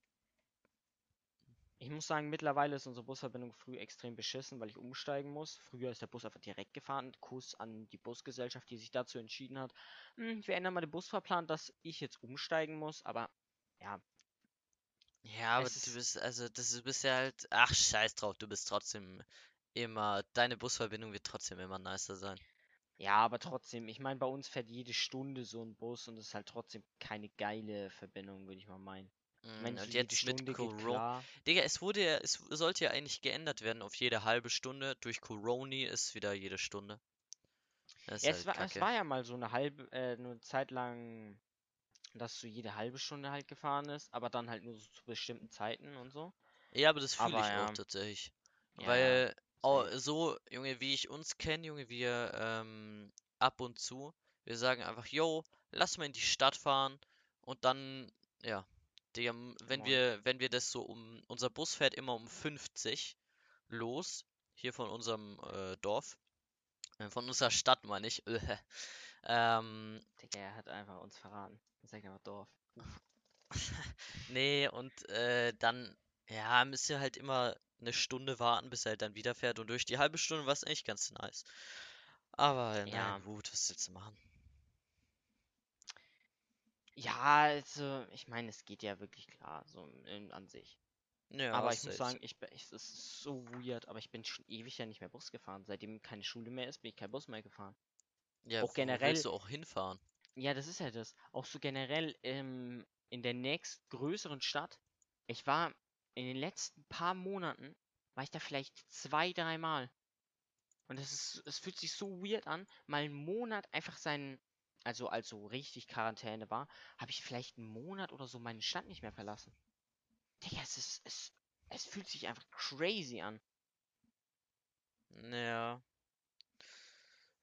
A: Ich muss sagen, mittlerweile ist unsere Busverbindung früh extrem beschissen, weil ich umsteigen muss. Früher ist der Bus einfach direkt gefahren. Kuss an die Busgesellschaft, die sich dazu entschieden hat. Hm, wir ändern mal den Busfahrplan, dass ich jetzt umsteigen muss. Aber ja,
B: Ja, aber du
A: ist-
B: bist, also, das ist, bist ja halt, ach, scheiß drauf, du bist trotzdem immer, deine Busverbindung wird trotzdem immer nicer sein.
A: ja, aber trotzdem. Ich meine, bei uns fährt jede Stunde so ein Bus und es ist halt trotzdem keine geile Verbindung, würde ich mal meinen. So
B: Und jetzt mit Corona. Digga, es wurde ja, es sollte ja eigentlich geändert werden auf jede halbe Stunde. Durch Coroni ist wieder jede Stunde.
A: Ja,
B: ist
A: es
B: halt
A: war, es war ja mal so eine halbe, äh, eine Zeit lang, dass so jede halbe Stunde halt gefahren ist, aber dann halt nur so zu bestimmten Zeiten und so.
B: Ja, aber das fühle ich auch
A: ja.
B: tatsächlich.
A: Ja,
B: Weil,
A: safe.
B: so, Junge, wie ich uns kenne, Junge, wir ähm, ab und zu, wir sagen einfach, yo, lass mal in die Stadt fahren und dann, ja, Digga, m- wenn
A: Moin.
B: wir, wenn wir das so um, unser Bus fährt immer um 50 los, hier von unserem äh, Dorf. Äh, Von unserer Stadt, meine ich. *laughs* ähm,
A: Digga, er hat einfach uns verraten. Er sagt einfach Dorf. *laughs*
B: nee, und äh, dann, ja, müsst ihr halt immer eine Stunde warten, bis er halt dann wieder fährt. Und durch die halbe Stunde war es echt ganz nice. Aber,
A: Ja.
B: na gut, was willst du machen?
A: Ja, also, ich meine, es geht ja wirklich klar, so in, an sich.
B: Ja,
A: aber ich muss sagen, ich, ich, es ist so weird, aber ich bin schon ewig ja nicht mehr Bus gefahren. Seitdem keine Schule mehr ist, bin ich kein Bus mehr gefahren.
B: ja,
A: auch generell-
B: willst du auch hinfahren?
A: Ja, das ist ja das. Auch so generell ähm, in der nächstgrößeren Stadt. Ich war in den letzten paar Monaten, war ich da vielleicht zwei, dreimal. Und es ist, es fühlt sich so weird an, mal einen Monat einfach seinen, also als so richtig Quarantäne war, habe ich vielleicht einen Monat oder so meine Stadt nicht mehr verlassen. Digga, es ist, es, es fühlt sich einfach crazy an.
B: Ja.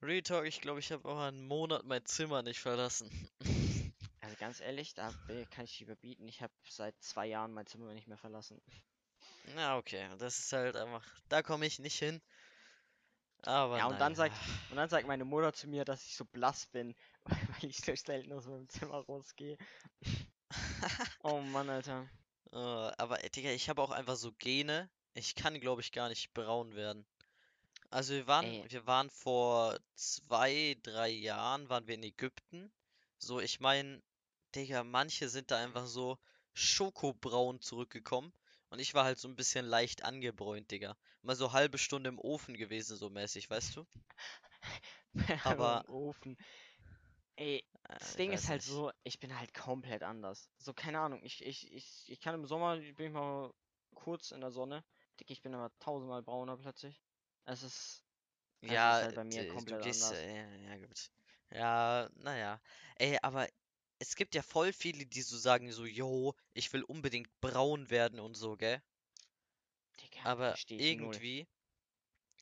B: Real Talk, ich glaube, ich habe auch einen Monat mein Zimmer nicht verlassen. *laughs*
A: Also ganz ehrlich, da kann ich dich überbieten. Ich habe seit zwei Jahren mein Zimmer nicht mehr verlassen.
B: Na, okay, das ist halt einfach, da komme ich nicht hin. Aber
A: Ja, und dann sagt, und dann sagt meine Mutter zu mir, dass ich so blass bin, *laughs* weil ich so selten aus meinem Zimmer rausgehe. *laughs* Oh Mann, Alter.
B: Äh, aber äh, Digga, ich habe auch einfach so Gene. Ich kann, glaube ich, gar nicht braun werden. Also wir waren,
A: Ey.
B: wir waren vor zwei, drei Jahren, waren wir in Ägypten. So, ich meine, Digga, manche sind da einfach so schokobraun zurückgekommen. Und ich war halt so ein bisschen leicht angebräunt, Digga. Mal so halbe Stunde im Ofen gewesen, so mäßig, weißt du? *laughs* Aber-
A: Im Ofen. Ey,
B: Äh,
A: das
B: ich
A: Ding ist halt
B: nicht.
A: so, ich bin halt komplett anders. So, keine Ahnung, ich, ich, ich, ich kann im Sommer, bin ich mal kurz in der Sonne. Dick, ich bin aber tausendmal brauner plötzlich. Es ist, es ist
B: Ja,
A: halt bei mir komplett
B: gehst,
A: anders.
B: äh, ja, ja, gut. Ja, naja. Ey, aber es gibt ja voll viele, die so sagen, so, yo, ich will unbedingt braun werden und so, gell?
A: Digga,
B: Aber
A: ich null.
B: irgendwie,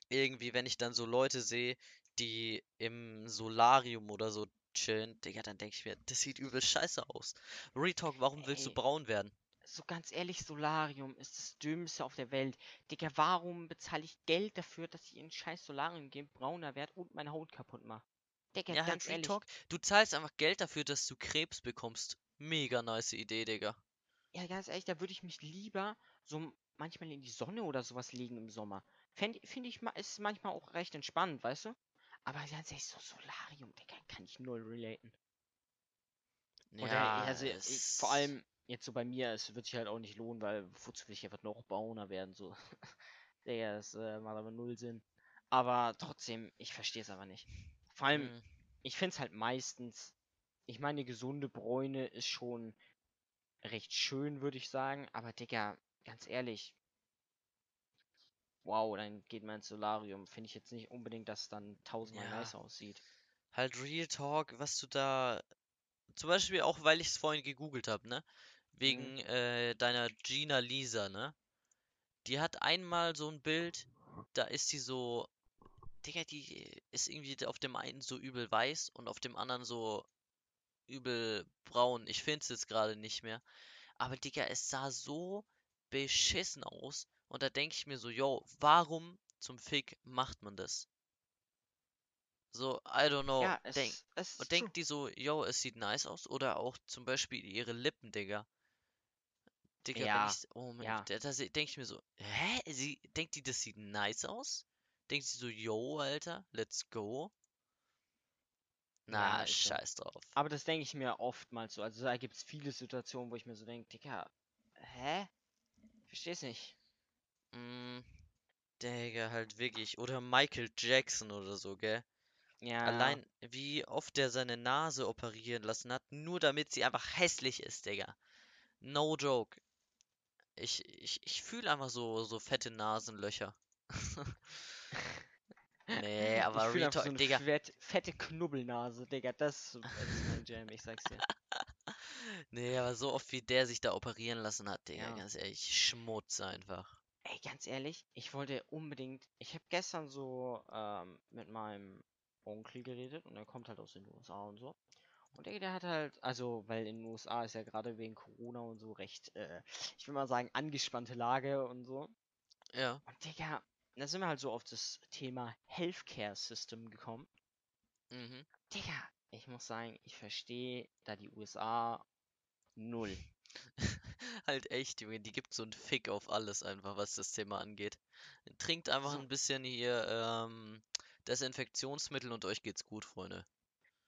B: irgendwie, wenn ich dann so Leute sehe, die im Solarium oder so chillen, Digga, dann denke ich mir, das sieht übel scheiße aus. Retalk, warum willst du
A: Ey.
B: braun werden?
A: so ganz ehrlich, Solarium ist das Dümmste auf der Welt. Digga, warum bezahle ich Geld dafür, dass ich in scheiß Solarium gehe, brauner werde und meine Haut kaputt mache? Digga,
B: Ja,
A: ganz ehrlich.
B: Retalk, du zahlst einfach Geld dafür, dass du Krebs bekommst. Mega nice Idee, Digga.
A: Ja, ganz ehrlich, da würde ich mich lieber so manchmal in die Sonne oder sowas legen im Sommer. Finde ich, ist manchmal auch recht entspannt, weißt du? Aber ganz ehrlich, so Solarium, Digga, kann ich null relaten. Oder,
B: Ja,
A: also, ich, vor allem jetzt so bei mir, es wird sich halt auch nicht lohnen, weil wozu will ich einfach noch brauner werden, so. *laughs* Digga, das äh, macht aber null Sinn. Aber trotzdem, ich verstehe es aber nicht. Vor allem,
B: Mm.
A: ich finde es halt meistens, ich meine, gesunde Bräune ist schon recht schön, würde ich sagen, aber Digga, ganz ehrlich, wow, dann geht man ins Solarium. Finde ich jetzt nicht unbedingt, dass es dann tausendmal
B: Ja.
A: nice aussieht.
B: Halt Real Talk, was du da. Zum Beispiel auch, weil ich es vorhin gegoogelt habe, ne? Wegen äh, deiner Gina Lisa, ne? Die hat einmal so ein Bild, da ist sie so. Digga, die ist irgendwie auf dem einen so übel weiß und auf dem anderen so übel braun. Ich finde es jetzt gerade nicht mehr. Aber Digga, es sah so beschissen aus. Und da denke ich mir so, yo, warum zum Fick macht man das? So, I don't know.
A: ja, es,
B: denk,
A: es
B: und denkt die so, yo, es sieht nice aus? Oder auch zum Beispiel ihre Lippen, Digga. Digga,
A: Ja,
B: ich, oh mein,
A: ja.
B: da, da denke ich mir so, hä? Sie, denkt die, das sieht nice aus? Denkt sie so, yo, Alter, let's go? Na,
A: so.
B: scheiß drauf.
A: Aber das denke ich mir oftmals so. Also da gibt es viele Situationen, wo ich mir so denke, Digga, hä? Versteh's nicht.
B: Mm, Digga, halt wirklich. Oder Michael Jackson oder so, gell?
A: Ja.
B: Allein, wie oft der seine Nase operieren lassen hat, nur damit sie einfach hässlich ist, Digga. No joke. Ich, ich, ich fühle einfach so, so fette Nasenlöcher. *laughs* Nee, *laughs*
A: ich
B: aber Real
A: einfach so
B: Digga.
A: fett, fette Knubbelnase, Digga. Das, das ist mein Jam, ich sag's dir. *laughs*
B: Nee, aber so oft wie der sich da operieren lassen hat, Digga,
A: Ja.
B: ganz ehrlich, Schmutz einfach.
A: Ey, ganz ehrlich, ich wollte unbedingt. Ich habe gestern so ähm, mit meinem Onkel geredet und er kommt halt aus den USA und so. Und der, der hat halt, also, weil in den USA ist ja gerade wegen Corona und so recht, äh, ich will mal sagen, angespannte Lage und so.
B: Ja.
A: Und Digga, da sind wir halt so auf das Thema Healthcare System gekommen.
B: Mhm.
A: Digga, ich muss sagen, ich verstehe da die USA null. *laughs*
B: Halt echt, Junge, die gibt so einen Fick auf alles einfach, was das Thema angeht. Trinkt einfach
A: So.
B: ein bisschen hier ähm, Desinfektionsmittel und euch geht's gut, Freunde.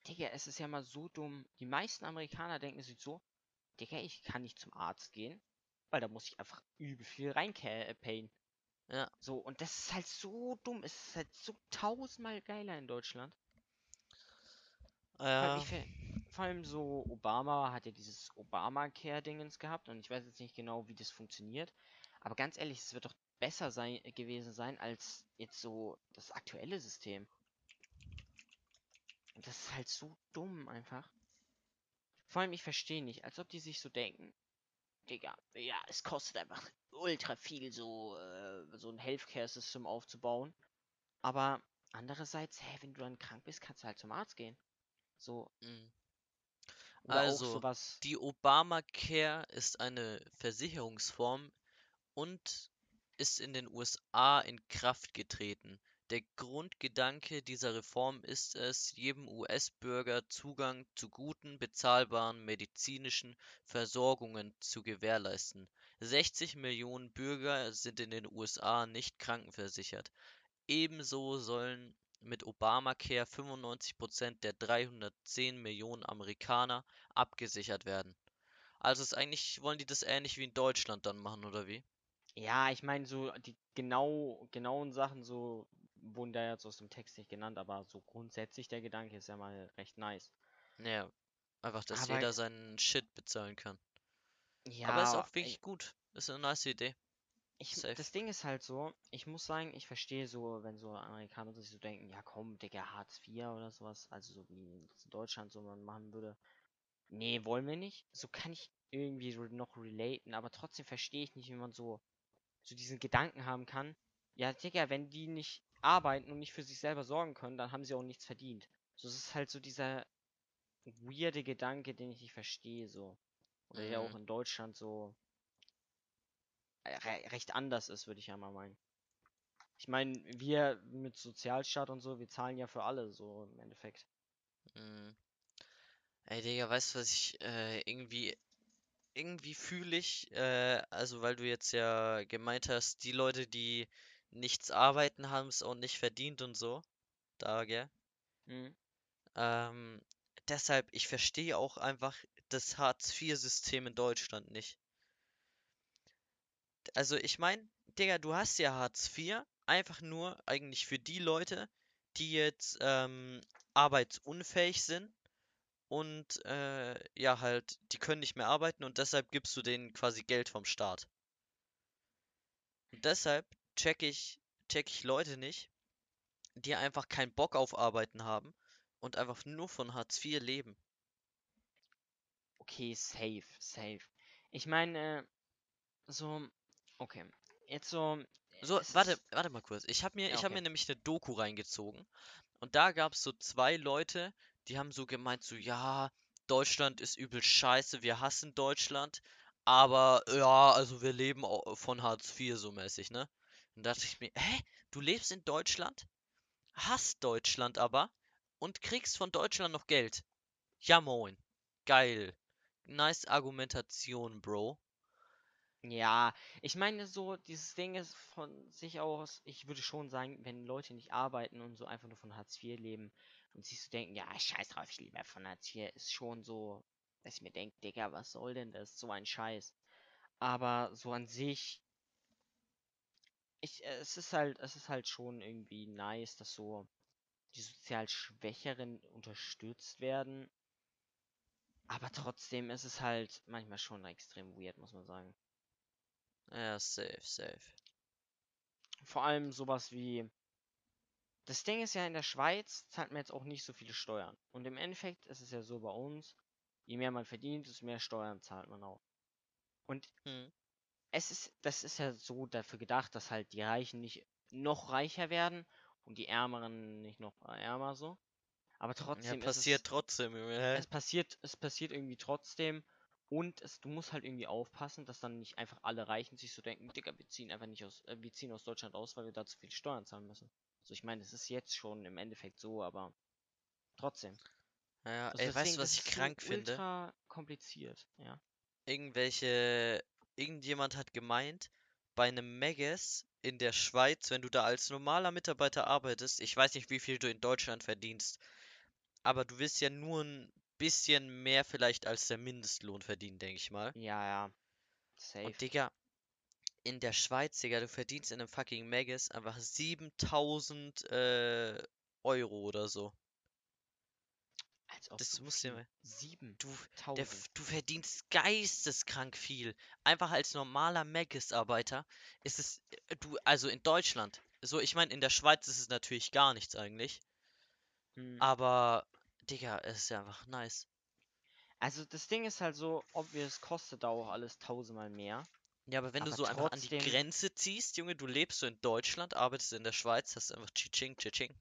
A: Digga, es ist ja mal so dumm. Die meisten Amerikaner denken sich so, Digga, ich kann nicht zum Arzt gehen, weil da muss ich einfach übel viel reinpayen.
B: Ja.
A: So, und das ist halt so dumm. Es ist halt so tausendmal geiler in Deutschland. Vor allem,
B: Äh,
A: ich vor allem so, Obama hat ja dieses Obamacare-Dingens gehabt und ich weiß jetzt nicht genau, wie das funktioniert. Aber ganz ehrlich, es wird doch besser sein, gewesen sein als jetzt so das aktuelle System. Und das ist halt so dumm einfach. Vor allem, ich verstehe nicht, als ob die sich so denken, Digga, ja, es kostet einfach ultra viel, so, äh, so ein Healthcare-System aufzubauen. Aber andererseits, hä, wenn du dann krank bist, kannst du halt zum Arzt gehen. So,
B: mh.
A: oder auch
B: Also. Die Obamacare ist eine Versicherungsform und ist in den USA in Kraft getreten. Der Grundgedanke dieser Reform ist es, jedem US-Bürger Zugang zu guten, bezahlbaren medizinischen Versorgungen zu gewährleisten. 60 Millionen Bürger sind in den USA nicht krankenversichert. Ebenso sollen mit Obamacare 95% der 310 Millionen Amerikaner abgesichert werden. Also ist eigentlich, wollen die das ähnlich wie in Deutschland dann machen, oder wie?
A: Ja, ich meine, so die genau, genauen Sachen so wurden da jetzt aus dem Text nicht genannt, aber so grundsätzlich der Gedanke ist ja mal recht nice.
B: Ja, einfach, dass
A: Aber
B: jeder seinen Shit bezahlen kann. Aber ist
A: ja,
B: auch wirklich gut. Ist eine nice Idee.
A: Ich,
B: Safe.
A: das Ding ist halt so, ich muss sagen, ich verstehe so, wenn so Amerikaner sich so denken, ja komm, Digga, Hartz IV oder sowas, also so wie in Deutschland so man machen würde. Nee, wollen wir nicht. So kann ich irgendwie noch relaten, aber trotzdem verstehe ich nicht, wie man so, so diesen Gedanken haben kann. Ja, Digga, wenn die nicht arbeiten und nicht für sich selber sorgen können, dann haben sie auch nichts verdient. So, es ist halt so dieser weirde Gedanke, den ich nicht verstehe, so. Oder der auch
B: Mhm.
A: in Deutschland so recht anders ist, würde ich ja mal meinen. Ich meine, wir mit Sozialstaat und so, wir zahlen ja für alle, so im Endeffekt.
B: Mhm. Ey, Digga, weißt du, was ich äh, irgendwie, irgendwie fühle ich, äh, also weil du jetzt ja gemeint hast, die Leute, die nichts arbeiten, haben es auch nicht verdient und so. Da, gell?
A: Mhm.
B: Ähm, deshalb, ich verstehe auch einfach das Hartz-IV-System in Deutschland nicht. Also ich meine, Digga, du hast ja Hartz IV einfach nur eigentlich für die Leute, die jetzt ähm, arbeitsunfähig sind und äh, ja halt, die können nicht mehr arbeiten und deshalb gibst du denen quasi Geld vom Staat. Und deshalb check ich, check ich Leute nicht, die einfach keinen Bock auf Arbeiten haben und einfach nur von Hartz IV leben.
A: Okay, safe, safe. Ich meine, äh, so, okay. Jetzt so,
B: So, warte, warte mal kurz. Ich habe mir,
A: ja,
B: ich habe
A: okay.
B: mir nämlich eine Doku reingezogen und da gab es so zwei Leute, die haben so gemeint, so, ja, Deutschland ist übel scheiße, wir hassen Deutschland, aber ja, also wir leben von Hartz IV so mäßig, ne? Und da dachte ich mir, hä? Du lebst in Deutschland, hasst Deutschland aber und kriegst von Deutschland noch Geld. Ja, moin. Geil. Nice Argumentation, Bro.
A: Ja, ich meine so, dieses Ding ist von sich aus, ich würde schon sagen, wenn Leute nicht arbeiten und so einfach nur von Hartz IV leben und sich so denken, ja, scheiß drauf, ich lebe von Hartz IV, ist schon so, dass ich mir denke, Digga, was soll denn das? So ein Scheiß. Aber so an sich, ich, äh, es ist halt, es ist halt schon irgendwie nice, dass so die sozial Schwächeren unterstützt werden. Aber trotzdem ist es halt manchmal schon extrem weird, muss man sagen.
B: Ja, safe, safe.
A: Vor allem sowas wie. Das Ding ist ja, in der Schweiz zahlt man jetzt auch nicht so viele Steuern. Und im Endeffekt ist es ja so bei uns, je mehr man verdient, desto mehr Steuern zahlt man auch. Und
B: Hm.
A: es ist, das ist ja so dafür gedacht, dass halt die Reichen nicht noch reicher werden und die Ärmeren nicht noch ärmer so. Aber
B: Ja,
A: trotzdem ist
B: passiert
A: es,
B: trotzdem, Junge,
A: es passiert, es passiert irgendwie trotzdem. Und es, du musst halt irgendwie aufpassen, dass dann nicht einfach alle Reichen sich so denken, Digga, wir ziehen einfach nicht aus, äh, wir ziehen aus Deutschland aus, weil wir da zu viel Steuern zahlen müssen. Also ich meine, es ist jetzt schon im Endeffekt so, aber trotzdem.
B: Ja,
A: Also
B: ey, weißt du, was ich krank finde?
A: ultra kompliziert, ja.
B: Irgendwelche, irgendjemand hat gemeint, bei einem Megas in der Schweiz, wenn du da als normaler Mitarbeiter arbeitest, ich weiß nicht, wie viel du in Deutschland verdienst, aber du wirst ja nur ein bisschen mehr vielleicht als der Mindestlohn verdienen, denke ich mal.
A: Ja, ja. Safe.
B: Und Digga, in der Schweiz, Digga, du verdienst in einem fucking Megas einfach 7000 äh, Euro oder so.
A: Als ob
B: Das musst du. Du,
A: 7000.
B: der, f- du verdienst geisteskrank viel. Einfach als normaler Megas-Arbeiter ist es, äh, du, also in Deutschland, so, ich meine, in der Schweiz ist es natürlich gar nichts eigentlich,
A: Hm.
B: aber, Digga, es ist ja einfach nice.
A: Also das Ding ist halt so, obvious kostet da auch alles tausendmal mehr.
B: Ja, aber wenn du
A: Aber
B: so einfach an die
A: trotzdem-
B: Grenze ziehst, Junge, du lebst so in Deutschland, arbeitest in der Schweiz, hast einfach Tsching, Tsching.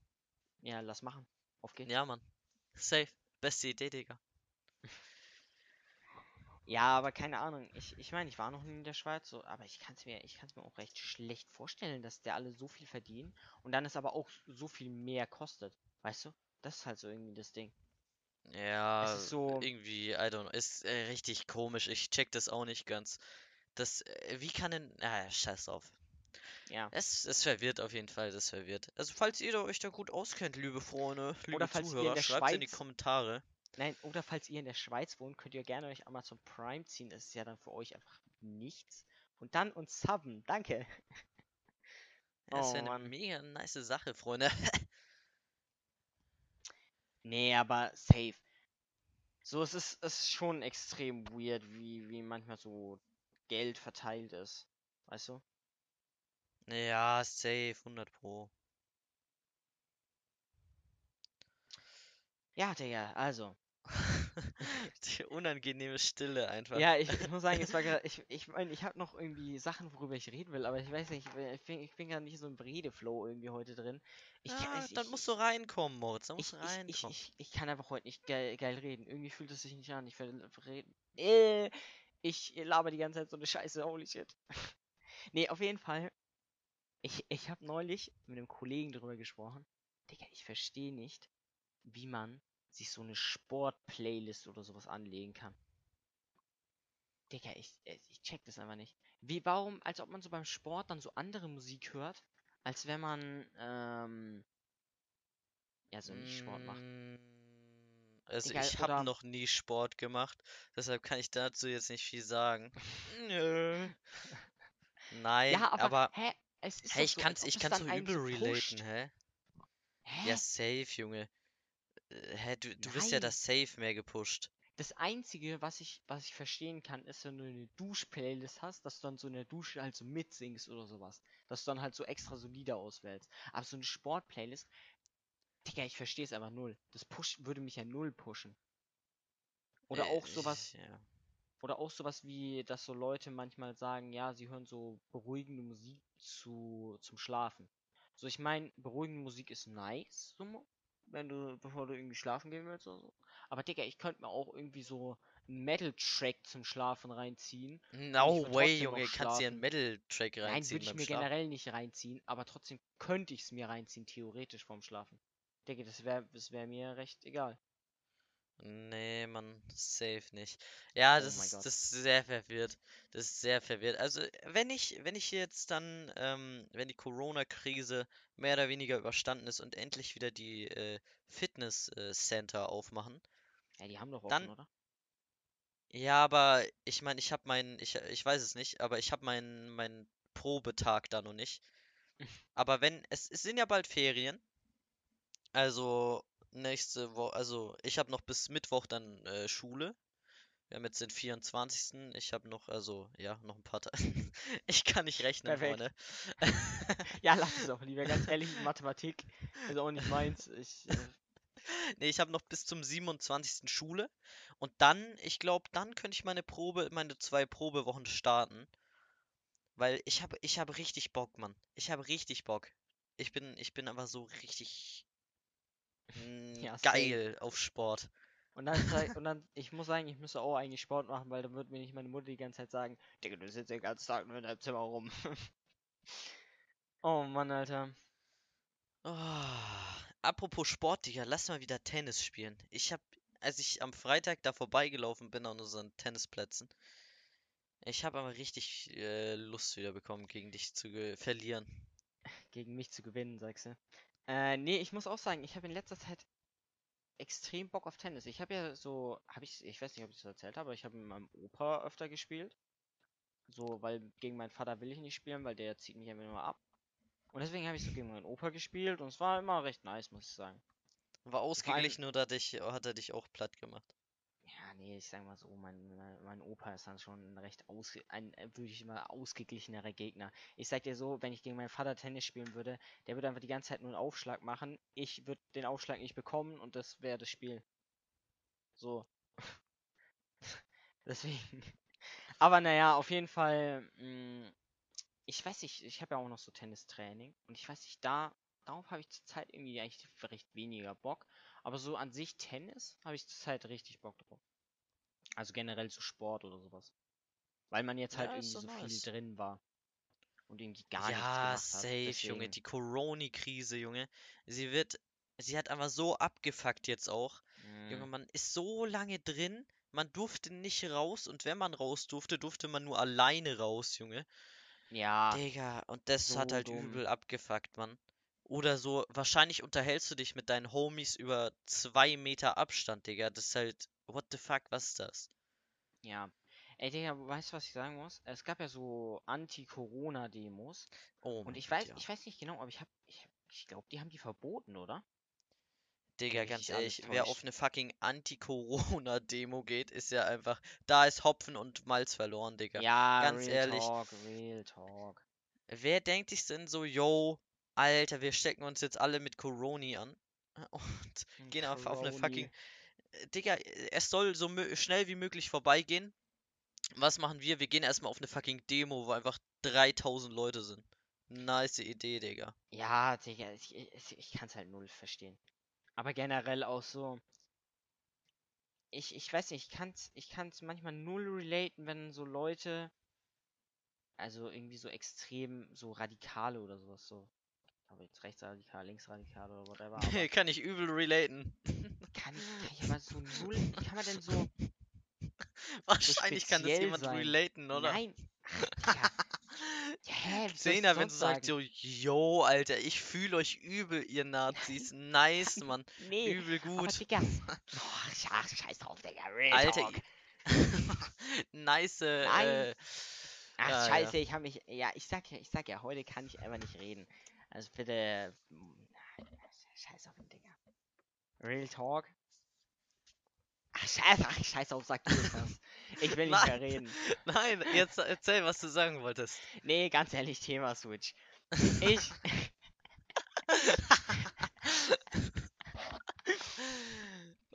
A: Ja, lass machen. Auf geht's.
B: Ja, Mann. Safe. Beste Idee, Digga.
A: Ja, aber keine Ahnung. Ich, ich meine, ich war noch nie in der Schweiz, so, aber ich kann es mir, ich kann's mir auch recht schlecht vorstellen, dass der alle so viel verdienen und dann es aber auch so viel mehr kostet. Weißt du? Das ist halt so irgendwie das Ding.
B: Ja,
A: ist so-
B: irgendwie, I don't know, ist äh, richtig komisch. Ich check das auch nicht ganz. Das, äh, wie kann denn, ah, scheiß drauf.
A: Ja.
B: Es, es verwirrt auf jeden Fall, das verwirrt. Also, falls ihr euch da gut auskennt, liebe Freunde, liebe
A: falls ihr in
B: Zuhörer,
A: der
B: schreibt in die
A: Schweiz-
B: Kommentare.
A: Nein, oder falls ihr in der Schweiz wohnt, könnt ihr gerne euch Amazon Prime ziehen. Das ist ja dann für euch einfach nichts. Und dann uns subben. Danke.
B: Ja, das
A: Oh,
B: wäre eine
A: Mann.
B: mega nice Sache, Freunde. *laughs*
A: Nee, aber safe. So, es ist, es ist schon extrem weird, wie, wie manchmal so Geld verteilt ist. Weißt du?
B: Ja, safe, 100 Pro.
A: Ja, Digga, also. *laughs*
B: Die unangenehme Stille einfach.
A: Ja, ich, ich *laughs* muss sagen, es war grad, ich, ich meine, ich habe noch irgendwie Sachen, worüber ich reden will, aber ich weiß nicht, ich bin, ich bin, gerade nicht so im Redeflow irgendwie heute drin. Ich, kann-
B: Ja,
A: ich,
B: dann musst du reinkommen, Moritz. Dann
A: ich,
B: musst du reinkommen.
A: ich, ich kann einfach heute nicht geil, geil reden. Irgendwie fühlt es sich nicht an. Ich werde reden. Äh, ich laber die ganze Zeit so eine Scheiße, holy shit. *laughs* nee, auf jeden Fall. Ich, ich habe neulich mit einem Kollegen darüber gesprochen. Digga, ich verstehe nicht, wie man sich so eine Sport-Playlist oder sowas anlegen kann. Digga, ich, äh, ich check das einfach nicht. Wie, warum, als ob man so beim Sport dann so andere Musik hört, als wenn man, ähm, ja, so nicht Sport macht.
B: Mm, Also
A: Digga,
B: ich habe noch nie Sport gemacht, deshalb kann ich dazu jetzt nicht viel sagen. *laughs* Nein,
A: Ja, aber,
B: aber
A: hä? Es ist
B: hey, ich
A: so,
B: kann's, ich
A: es
B: kann's so übel relaten, hä?
A: Hä?
B: Ja, safe, Junge. Äh, Hä, du, du wirst ja
A: Nein.
B: das safe mehr gepusht.
A: Das Einzige, was ich, was ich verstehen kann, ist, wenn du eine Dusch-Playlist hast, dass du dann so in der Dusche halt so mitsingst oder sowas. Dass du dann halt so extra so Lieder auswählst. Aber so eine Sport-Playlist, Digga, ich verstehe es einfach null. Das push würde mich ja null pushen. Oder
B: Äh,
A: auch sowas,
B: Ja.
A: oder auch sowas wie, dass so Leute manchmal sagen, ja, sie hören so beruhigende Musik zu, zum Schlafen. So, ich meine, beruhigende Musik ist nice, so, wenn du, bevor du irgendwie schlafen gehen willst oder so. Aber Digga, ich könnte mir auch irgendwie so einen Metal-Track zum Schlafen reinziehen.
B: No way, Junge, kannst dir einen. Metal-Track
A: Nein,
B: reinziehen
A: würde ich mir
B: Schlafen.
A: generell nicht reinziehen, aber trotzdem könnte ich es mir reinziehen, theoretisch vorm Schlafen. Digga, das wäre das wär mir recht egal.
B: Nee, Mann, safe nicht. Ja,
A: Oh
B: das
A: mein
B: ist,
A: Gott.
B: das ist sehr verwirrt. Das ist sehr verwirrt. Also, wenn ich, wenn ich jetzt dann, ähm, wenn die Corona-Krise mehr oder weniger überstanden ist und endlich wieder die äh, Fitness-Center aufmachen.
A: Ja, die haben doch offen,
B: Dann-
A: oder?
B: Ja, aber ich meine, ich habe meinen, ich, ich weiß es nicht, aber ich habe meinen, meinen Probetag da noch nicht. *laughs* Aber wenn, es, es sind ja bald Ferien. Also nächste Woche, also ich habe noch bis Mittwoch dann äh, Schule. Wir haben jetzt den 24. Ich habe noch, also ja, noch ein paar Tage. *laughs* Ich kann nicht rechnen,
A: Perfekt.
B: Freunde. *laughs*
A: Ja, lass es auch lieber. Ganz ehrlich, Mathematik ist auch nicht meins. Ich, äh, *laughs*
B: Nee, ich habe noch bis zum 27. Schule. Und dann, ich glaube, dann könnte ich meine Probe, meine zwei Probewochen starten. Weil ich habe, ich habe richtig Bock, Mann. Ich habe richtig Bock. Ich bin, ich bin aber so richtig mm,
A: Ja,
B: geil auf Sport.
A: Und dann, und dann, ich muss sagen, ich müsste auch eigentlich Sport machen, weil dann würde mir nicht meine Mutter die ganze Zeit sagen, Digga, du sitzt den ganzen Tag nur in deinem Zimmer rum. *laughs* oh Mann, Alter.
B: Ah, apropos Sport, Digga, lass mal wieder Tennis spielen. Ich hab, als ich am Freitag da vorbeigelaufen bin an unseren Tennisplätzen, ich habe aber richtig äh, Lust wieder bekommen, gegen dich zu verlieren.
A: Gegen mich zu gewinnen, sagst du. Äh, nee, ich muss auch sagen, ich habe in letzter Zeit extrem Bock auf Tennis. Ich habe ja so, habe ich, ich weiß nicht, ob ich das erzählt habe, aber ich habe mit meinem Opa öfter gespielt. So, weil gegen meinen Vater will ich nicht spielen, weil der zieht mich einfach nur ab. Und deswegen habe ich so gegen meinen Opa gespielt und es war immer recht nice, muss ich sagen.
B: War
A: allem-
B: ausgeglichen oder hat, dich, hat er dich auch platt gemacht?
A: Ja, nee, ich sag mal so, mein, mein, Opa ist dann schon ein recht ausge ein, äh, würde ich mal ausgeglichenerer Gegner. Ich sag dir so, wenn ich gegen meinen Vater Tennis spielen würde, der würde einfach die ganze Zeit nur einen Aufschlag machen. Ich würde den Aufschlag nicht bekommen und das wäre das Spiel. So. *laughs* Deswegen. Aber naja, auf jeden Fall. Mh, ich weiß nicht, ich habe ja auch noch so Tennistraining und ich weiß nicht, da darauf habe ich zurzeit irgendwie eigentlich recht weniger Bock. Aber so an sich Tennis habe ich zurzeit richtig Bock drauf. Also generell zu Sport oder sowas. Weil man jetzt halt
B: Ja,
A: irgendwie
B: doch
A: so
B: nice.
A: viel drin war. Und irgendwie gar nichts
B: Ja,
A: gemacht hat.
B: safe, Junge. Die Corona-Krise, Junge. Sie wird, sie hat einfach so abgefuckt jetzt auch. Junge,
A: mm,
B: man ist so lange drin, man durfte nicht raus und wenn man raus durfte, durfte man nur alleine raus, Junge.
A: ja,
B: Digga, und das hat
A: so
B: halt
A: dumm.
B: übel abgefuckt, Mann. Oder so, wahrscheinlich unterhältst du dich mit deinen Homies über zwei Meter Abstand, Digga. Das ist halt, what the fuck, was ist das?
A: Ja. Ey, Digga, weißt du, was ich sagen muss? Es gab ja so Anti-Corona-Demos.
B: Oh
A: Und ich weiß,
B: ja.
A: ich weiß nicht genau, aber ich hab, ich, ich glaube, die haben die verboten, oder?
B: Digga, ganz ehrlich, wer auf eine fucking Anti-Corona-Demo geht, ist ja einfach, da ist Hopfen und Malz verloren, Digga.
A: Ja,
B: Ganz
A: Real
B: ehrlich,
A: Talk, Real Talk.
B: wer denkt sich denn so, yo, Alter, wir stecken uns jetzt alle mit Coroni an *laughs* und gehen einfach auf eine fucking Digga, es soll so schnell wie möglich vorbeigehen. Was machen wir? Wir gehen erstmal auf eine fucking Demo, wo einfach 3000 Leute sind. Nice Idee, Digga.
A: Ja, Digga, ich, ich, ich kann es halt null verstehen. Aber generell auch so. Ich, ich weiß nicht, ich kann's, ich kann's manchmal null relaten, wenn so Leute, also irgendwie so extrem, so Radikale oder sowas, so. Aber jetzt rechtsradikal, linksradikal oder whatever, *laughs*
B: Kann ich übel relaten.
A: Kann ich, kann ich aber so null, wie kann man denn so, *laughs*
B: Wahrscheinlich kann das jemand
A: sein.
B: relaten, oder?
A: nein, ach, Digga, ja, hä,
B: Zehner, wenn du sagst so, yo, Alter, ich fühle euch übel, ihr Nazis. Nice, *laughs* Mann.
A: Nee,
B: Übel
A: aber
B: gut.
A: Digga, *laughs* boah, ach, scheiß drauf, Digga, Real
B: Alter, nice,
A: Nein.
B: äh,
A: Ach,
B: ja, ja.
A: scheiße, ich habe mich. Ja, ich sag ja, ich sag ja, heute kann ich einfach nicht reden. Also bitte. mm, Scheiß auf den. Real Talk. Ach, scheiße, ach, scheiß auf, es was. Ich will nicht mehr reden.
B: Nein, jetzt erzähl, was du sagen wolltest.
A: Nee, ganz ehrlich, Thema Switch. Ich. *laughs*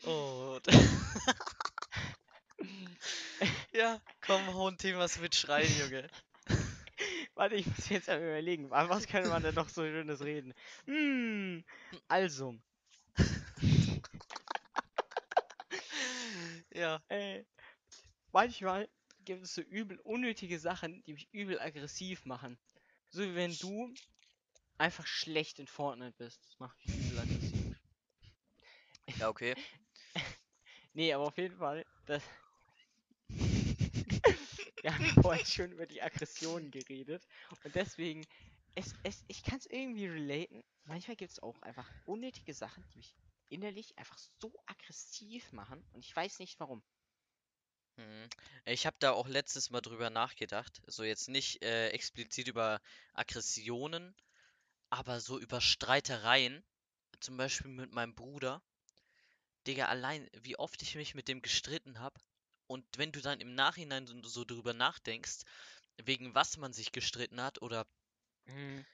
B: Oh. *laughs* Ja, komm, hau ein Thema Switch rein, Junge.
A: Warte, ich muss jetzt einmal überlegen. wa- Was könnte man denn noch so Schönes reden? Hm, also,
B: Ja.
A: äh, manchmal gibt es so übel unnötige Sachen, die mich übel aggressiv machen. So wie wenn du einfach schlecht in Fortnite bist. Das macht mich übel aggressiv.
B: Ja, okay. *laughs*
A: Nee, aber auf jeden Fall, das. *laughs* Wir haben vorhin schon über die Aggressionen geredet. Und deswegen, es, es, ich kann es irgendwie relaten. Manchmal gibt es auch einfach unnötige Sachen, die mich innerlich einfach so aggressiv machen. Und ich weiß nicht warum.
B: Hm. Ich habe da auch letztes Mal drüber nachgedacht. So jetzt nicht äh, explizit über Aggressionen, aber so über Streitereien. Zum Beispiel mit meinem Bruder. Digga, allein wie oft ich mich mit dem gestritten habe. Und wenn du dann im Nachhinein so, so drüber nachdenkst, wegen was man sich gestritten hat oder
A: Hm,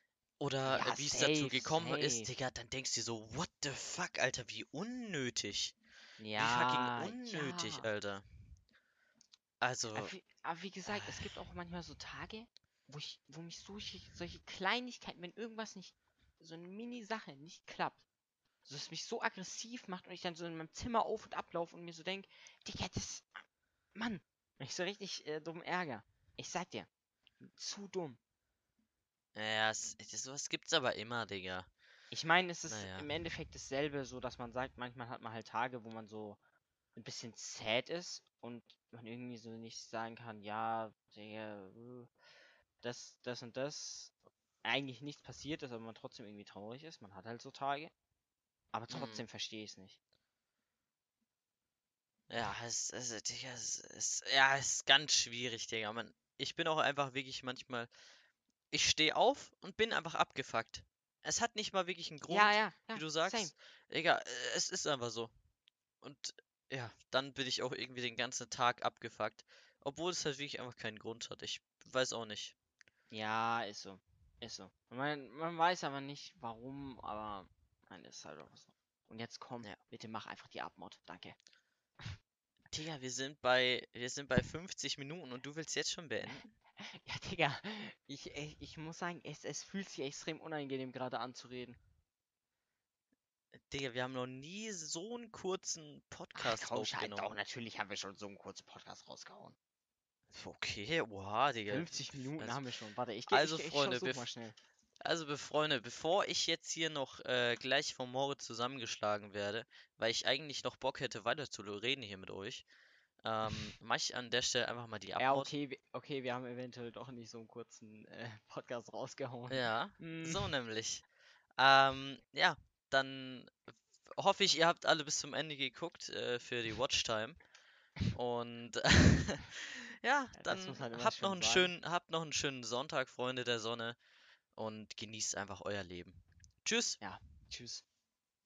B: oder
A: Ja,
B: äh, wie es dazu
A: safe,
B: gekommen ist,
A: safe.
B: Digga, dann denkst du dir so, what the fuck, Alter, wie unnötig.
A: Ja,
B: wie fucking unnötig,
A: ja.
B: Alter. Also,
A: Aber wie, aber wie gesagt, es gibt auch manchmal so Tage, wo ich, wo mich solche, solche Kleinigkeiten, wenn irgendwas nicht, so eine Mini-Sache nicht klappt, So, dass es mich so aggressiv macht und ich dann so in meinem Zimmer auf und ablaufe und mir so denke, Digga, das. Mann. Ich so richtig äh, dumm Ärger. Ich sag dir. Zu dumm.
B: Ja, es, es, sowas gibt's aber immer, Digga.
A: Ich meine, es ist
B: Naja.
A: im Endeffekt dasselbe, so dass man sagt, manchmal hat man halt Tage, wo man so ein bisschen sad ist und man irgendwie so nicht sagen kann, ja, Digga, äh, das, das und das eigentlich nichts passiert ist, aber man trotzdem irgendwie traurig ist. Man hat halt so Tage. Aber
B: Mhm.
A: trotzdem verstehe ich es nicht.
B: Ja, es, es, Digga, es, es, ja, es ist ganz schwierig, Digga. Man, ich bin auch einfach wirklich manchmal. Ich stehe auf und bin einfach abgefuckt. Es hat nicht mal wirklich einen Grund,
A: Ja, ja, ja,
B: wie du
A: same.
B: sagst. Digga, äh, es ist einfach so. Und ja, dann bin ich auch irgendwie den ganzen Tag abgefuckt. Obwohl es halt wirklich einfach keinen Grund hat. Ich weiß auch nicht.
A: Ja, ist so. Ist so. Man, man weiß aber nicht warum, aber nein, ist halt auch so. Und jetzt komm,
B: Ja.
A: bitte mach einfach die Abmod. Danke.
B: Digga, wir sind bei, wir sind bei 50 Minuten und du willst jetzt schon beenden? *laughs* *laughs*
A: Ja, Digga, ich, ich, ich muss sagen, es, es fühlt sich extrem unangenehm gerade anzureden.
B: Digga, wir haben noch nie so einen kurzen
A: Ach,
B: Podcast
A: komm, scheiß
B: aufgenommen.
A: doch, natürlich haben wir schon so einen kurzen Podcast rausgehauen.
B: Okay, oha, Digga.
A: 50 Minuten
B: also-
A: haben wir schon. Warte, ich geh,
B: also,
A: ich, ich,
B: Freunde,
A: ich mal schnell.
B: Also, Freunde, bevor ich jetzt hier noch äh, gleich vom Moritz zusammengeschlagen werde, weil ich eigentlich noch Bock hätte, weiter zu reden hier mit euch, ähm, mach ich an der Stelle einfach mal die
A: Ja,
B: Abmod.
A: okay, wir- okay, wir haben eventuell doch nicht so einen kurzen äh, *laughs* Podcast rausgehauen.
B: Ja,
A: Hm,
B: so nämlich. Ähm, ja, dann hoffe ich, ihr habt alle bis zum Ende geguckt äh, für die Watchtime. Und *laughs* ja, dann habt noch einen schönen, habt noch einen schönen Sonntag, Freunde der Sonne, und genießt einfach euer Leben. Tschüss.
A: Tschüss.